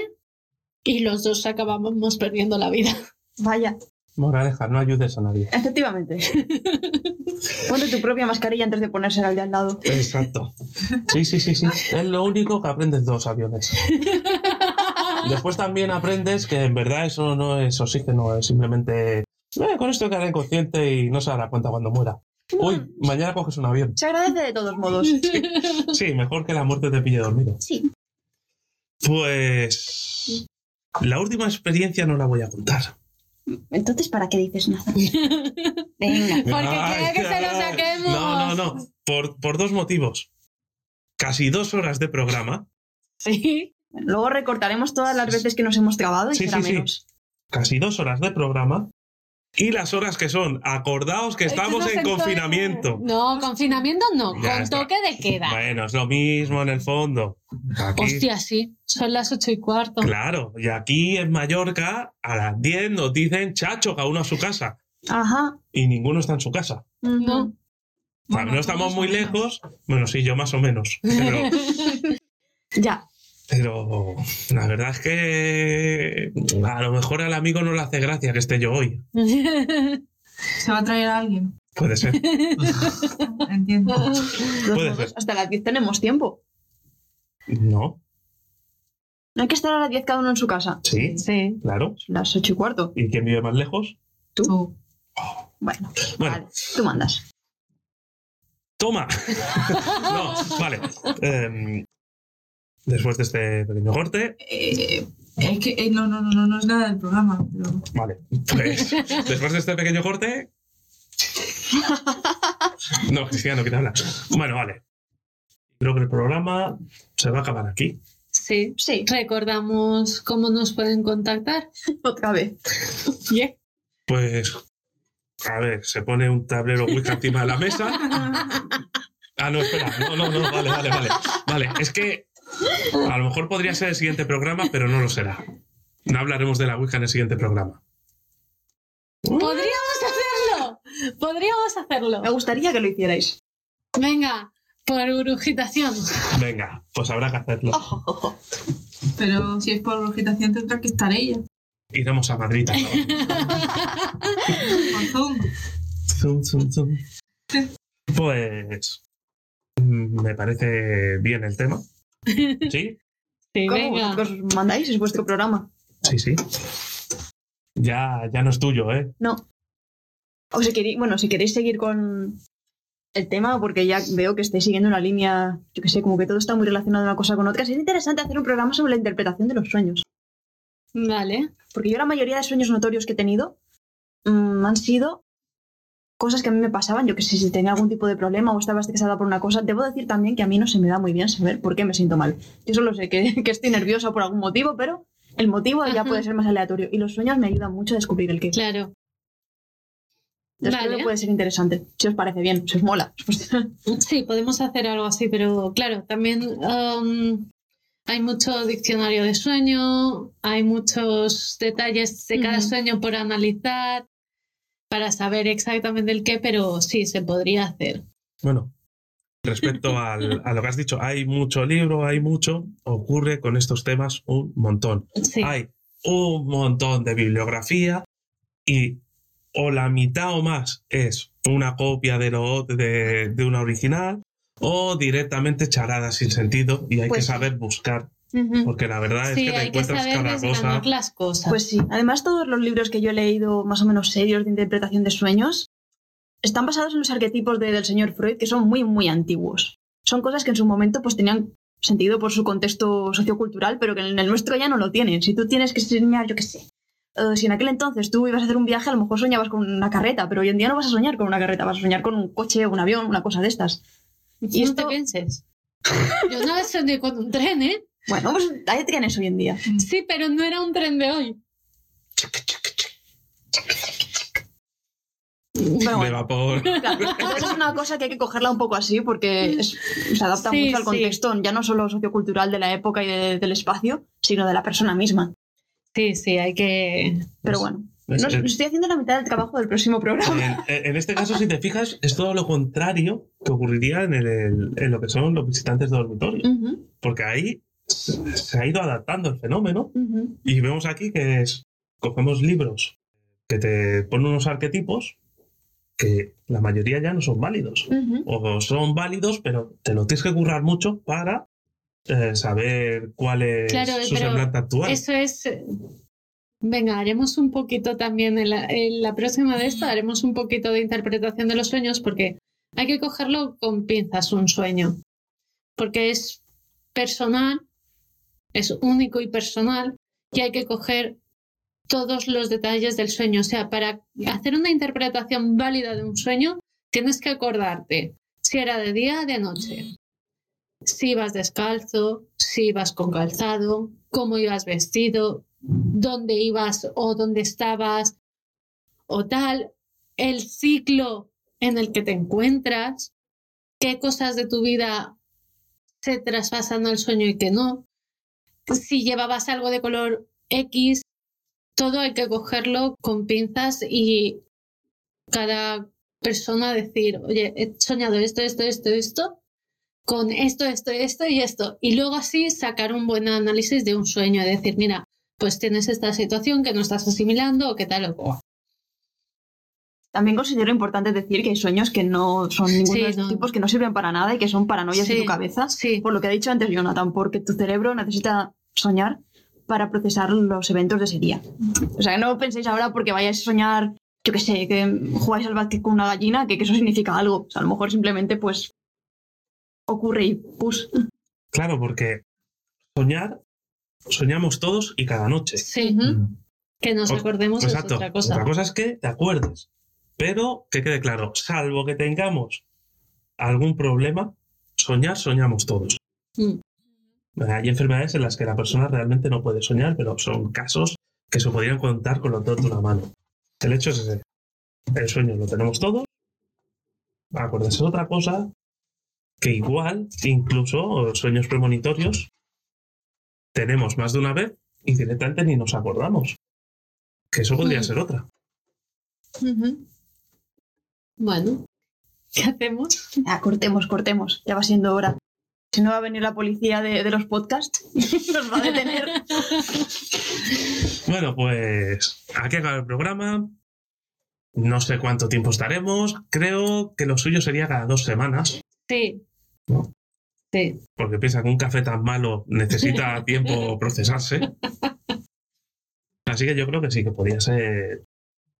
y los dos acabábamos perdiendo la vida. Vaya, Moraleja, no ayudes a nadie. efectivamente. Ponte tu propia mascarilla antes de ponérsela al de al lado. Exacto. Sí, sí, sí, sí. Es lo único que aprendes de los aviones. Después también aprendes que en verdad eso no es oxígeno, es simplemente. "Eh, con esto quedará inconsciente y no se dará cuenta cuando muera. Uy, mañana coges un avión. Se agradece de todos modos. Sí, mejor que la muerte te pille dormido. Sí. Pues. La última experiencia no la voy a contar. Entonces, ¿para qué dices nada? Venga. Porque quiere que se lo saquemos. No, no, no. Por, por dos motivos. Casi dos horas de programa. Sí. Luego recortaremos todas las veces que nos hemos trabado y Sí, será sí, sí. menos. Casi dos horas de programa. Y las horas que son. Acordaos que estamos en confinamiento. No, confinamiento no, Ya con está. toque de queda. Bueno, es lo mismo en el fondo. Aquí, Hostia, sí, son las ocho y cuarto. Claro, y aquí en Mallorca a las 10 nos dicen chacho, cada uno a su casa. Ajá. Y ninguno está en su casa. No. Bueno, no estamos o muy lejos. Bueno, sí, yo más o menos. Pero, Ya. Pero la verdad es que a lo mejor al amigo no le hace gracia que esté yo hoy. Se va a traer a alguien. Puede ser. Entiendo. Puede ser. hasta las 10 tenemos tiempo. No, No hay que estar a las 10 cada uno en su casa. sí, sí. claro. Las 8 y cuarto. ¿Y quién vive más lejos? Tú. Bueno, Bueno, vale. Tú mandas. toma. no, vale. Em, después de este pequeño corte, Eh, es que eh, no, no, no, no, no es nada del programa. Pero... Vale, pues después de este pequeño corte. No, Cristiano, ¿qué te habla? Bueno, vale. Creo que el programa se va a acabar aquí. Sí. Sí, Recordamos cómo nos pueden contactar. otra vez. Pues, a ver, se pone un tablero Wicca encima de la mesa. Ah, no, espera. No, no, no, vale, vale, vale. Vale, es que a lo mejor podría ser el siguiente programa, pero no lo será. No hablaremos de la Wicca en el siguiente programa. Podríamos hacerlo. Podríamos hacerlo. Me gustaría que lo hicierais. Venga, por urugitación. Venga, pues habrá que hacerlo. pero si es por agitación tendrá que estar ella. Iremos a Madrid. Zoom. Zum, zum, zum. Pues mm, me parece bien el tema. ¿Sí? Sí, ¿Cómo? venga. Vosotros mandáis, es vuestro programa. Sí, sí. Ya, ya no es tuyo, ¿eh? No. O si queréis, bueno, si queréis seguir con el tema, porque ya veo que estáis siguiendo una línea, yo que sé, como que todo está muy relacionado una cosa con otra. Sería interesante hacer un programa sobre la interpretación de los sueños. Vale. Porque yo la mayoría de sueños notorios que he tenido mm, han sido cosas que a mí me pasaban. Yo que sé, si tenía algún tipo de problema o estaba estresada por una cosa. Debo decir también que a mí no se me da muy bien saber por qué me siento mal. Yo solo sé que, que estoy nerviosa por algún motivo, pero el motivo ya puede ser más aleatorio. Y los sueños me ayudan mucho a descubrir el qué. Claro. Creo Vale. que puede ser interesante. Si os parece bien, si os mola. Sí, podemos hacer algo así, pero claro, también um, hay mucho diccionario de sueño, hay muchos detalles de cada sueño por analizar para saber exactamente el qué, pero sí, se podría hacer. Bueno, respecto al- a lo que has dicho, hay mucho libro, hay mucho, ocurre con estos temas un montón. Sí, Hay un montón de bibliografía y o la mitad o más es una copia de, lo, de, de una original o directamente charadas sin sentido y hay Pues que sí. saber buscar, Porque la verdad es Sí, que te hay que encuentras saber cada cosa. las cosas. pues sí. Además, todos los libros que yo he leído más o menos serios de interpretación de sueños están basados en los arquetipos de- del señor Freud, que son muy, muy antiguos. Son cosas que en su momento pues tenían sentido por su contexto sociocultural, pero que en el nuestro ya no lo tienen. Si tú tienes que soñar, yo qué sé. eh, si en aquel entonces tú ibas a hacer un viaje, a lo mejor soñabas con una carreta, pero hoy en día no vas a soñar con una carreta, vas a soñar con un coche, un avión, una cosa de estas. y y no te esto- pienses. Yo una vez soñé con un tren, ¿eh? Bueno, pues hay trenes hoy en día. Sí, pero no era un tren de hoy. Pero de bueno, vapor. claro, entonces es una cosa que hay que cogerla un poco así porque es- se adapta Sí, mucho al sí. contexto, ya no solo sociocultural de la época y de- del espacio, sino de la persona misma. Sí, sí, hay que... Pero bueno, Es- no- es- estoy haciendo la mitad del trabajo del próximo programa. En, en este caso, si te fijas, es todo lo contrario que ocurriría en, el- en lo que son los visitantes de dormitorio. Porque ahí se ha ido adaptando el fenómeno y vemos aquí que es, cogemos libros que te ponen unos arquetipos que la mayoría ya no son válidos. O son válidos, pero te lo tienes que currar mucho para eh, saber cuál es Claro, su semblante actual. Eso es. eh, Venga, haremos un poquito también en la, en la próxima de esto, haremos un poquito de interpretación de los sueños porque hay que cogerlo con pinzas un sueño. Porque es personal, es único y personal y hay que coger todos los detalles del sueño. O sea, para hacer una interpretación válida de un sueño, tienes que acordarte si era de día, de noche, si ibas descalzo, si ibas con calzado, cómo ibas vestido, dónde ibas o dónde estabas o tal, el ciclo en el que te encuentras, qué cosas de tu vida se traspasan al sueño y qué no, si llevabas algo de color X, todo hay que cogerlo con pinzas y cada persona decir, oye, he soñado esto, esto, esto, esto, con esto, esto, esto y esto. Y luego así sacar un buen análisis de un sueño decir, mira, pues tienes esta situación que no estás asimilando o qué tal o. También considero importante decir que hay sueños que no son ninguno Sí, de estos no. tipos, que no sirven para nada y que son paranoias de Sí, tu cabeza. Sí, Por lo que ha dicho antes Jonathan, porque tu cerebro necesita soñar para procesar los eventos de ese día. O sea, que no penséis ahora porque vayáis a soñar, yo qué sé, que jugáis al básquet con una gallina, que, que eso significa algo. O sea, a lo mejor simplemente pues ocurre y pus. Claro, porque soñar, soñamos todos y cada noche. sí. Que nos O- acordemos es Exacto. otra cosa. es que te acuerdes. Pero que quede claro, salvo que tengamos algún problema, soñar, soñamos todos. Mm. Hay enfermedades en las que la persona realmente no puede soñar, pero son casos que se podrían contar con los dedos de una mano. El hecho es ese. El sueño lo tenemos todos. Acordarse de otra cosa que igual, incluso sueños premonitorios, tenemos más de una vez y directamente ni nos acordamos. Que eso podría Mm. ser otra. Ujú. Bueno, ¿qué hacemos? Ya, cortemos, cortemos. Ya va siendo hora. Si no va a venir la policía de, de los podcasts, nos va a detener. Bueno, pues aquí acaba el programa. No sé cuánto tiempo estaremos. Creo que lo suyo sería cada dos semanas, Sí. No. Sí. porque piensa que un café tan malo necesita tiempo procesarse. Así que yo creo que sí, que podría ser.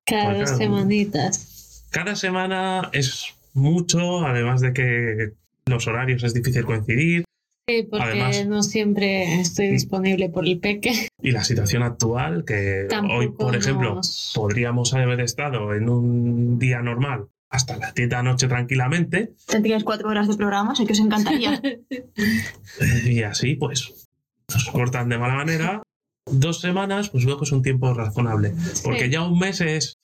Cada dos semanitas. Cada semana es mucho, además de que los horarios es difícil coincidir. Sí, porque Además- no siempre estoy disponible por el peque. Y la situación actual, que Tampoco hoy, por ejemplo, nos- podríamos haber estado en un día normal hasta las 10 de la noche tranquilamente, Tendríais cuatro horas de programa, sé que os encantaría. y así, pues, nos cortan de mala manera. Dos semanas, pues luego es un tiempo razonable. Porque Sí. ya un mes es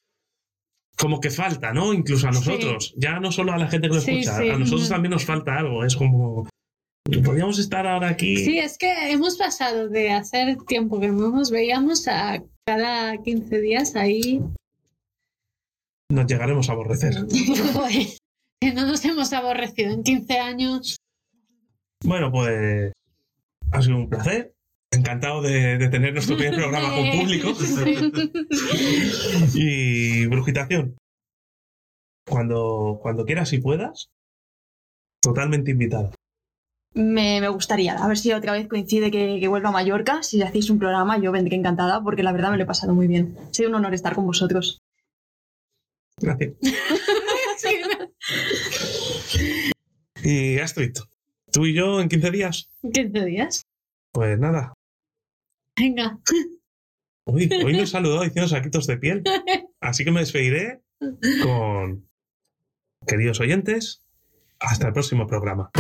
como que falta, ¿no? Incluso a nosotros. Ya no solo a la gente que lo Sí, escucha, sí. a nosotros también nos falta algo. Es como. Podríamos estar ahora aquí. Sí, es que hemos pasado de hacer tiempo que no nos veíamos a cada 15 días ahí. Nos llegaremos a aborrecer. Que no nos hemos aborrecido en 15 años. Bueno, pues. Ha sido un placer. Encantado de, de tener nuestro primer programa con público. y brujitación. Cuando, cuando quieras y puedas, totalmente invitada. Me, me gustaría, a ver si otra vez coincide que, que vuelva a Mallorca. Si hacéis un programa, yo vendré encantada porque la verdad me lo he pasado muy bien. Ha sido un honor estar con vosotros. Gracias. Y Astrid, tú y yo en 15 días. 15 días. Pues nada. Venga. Uy, hoy nos saludó diciendo saquitos de piel. Así que me despediré con. Queridos oyentes, hasta el próximo programa.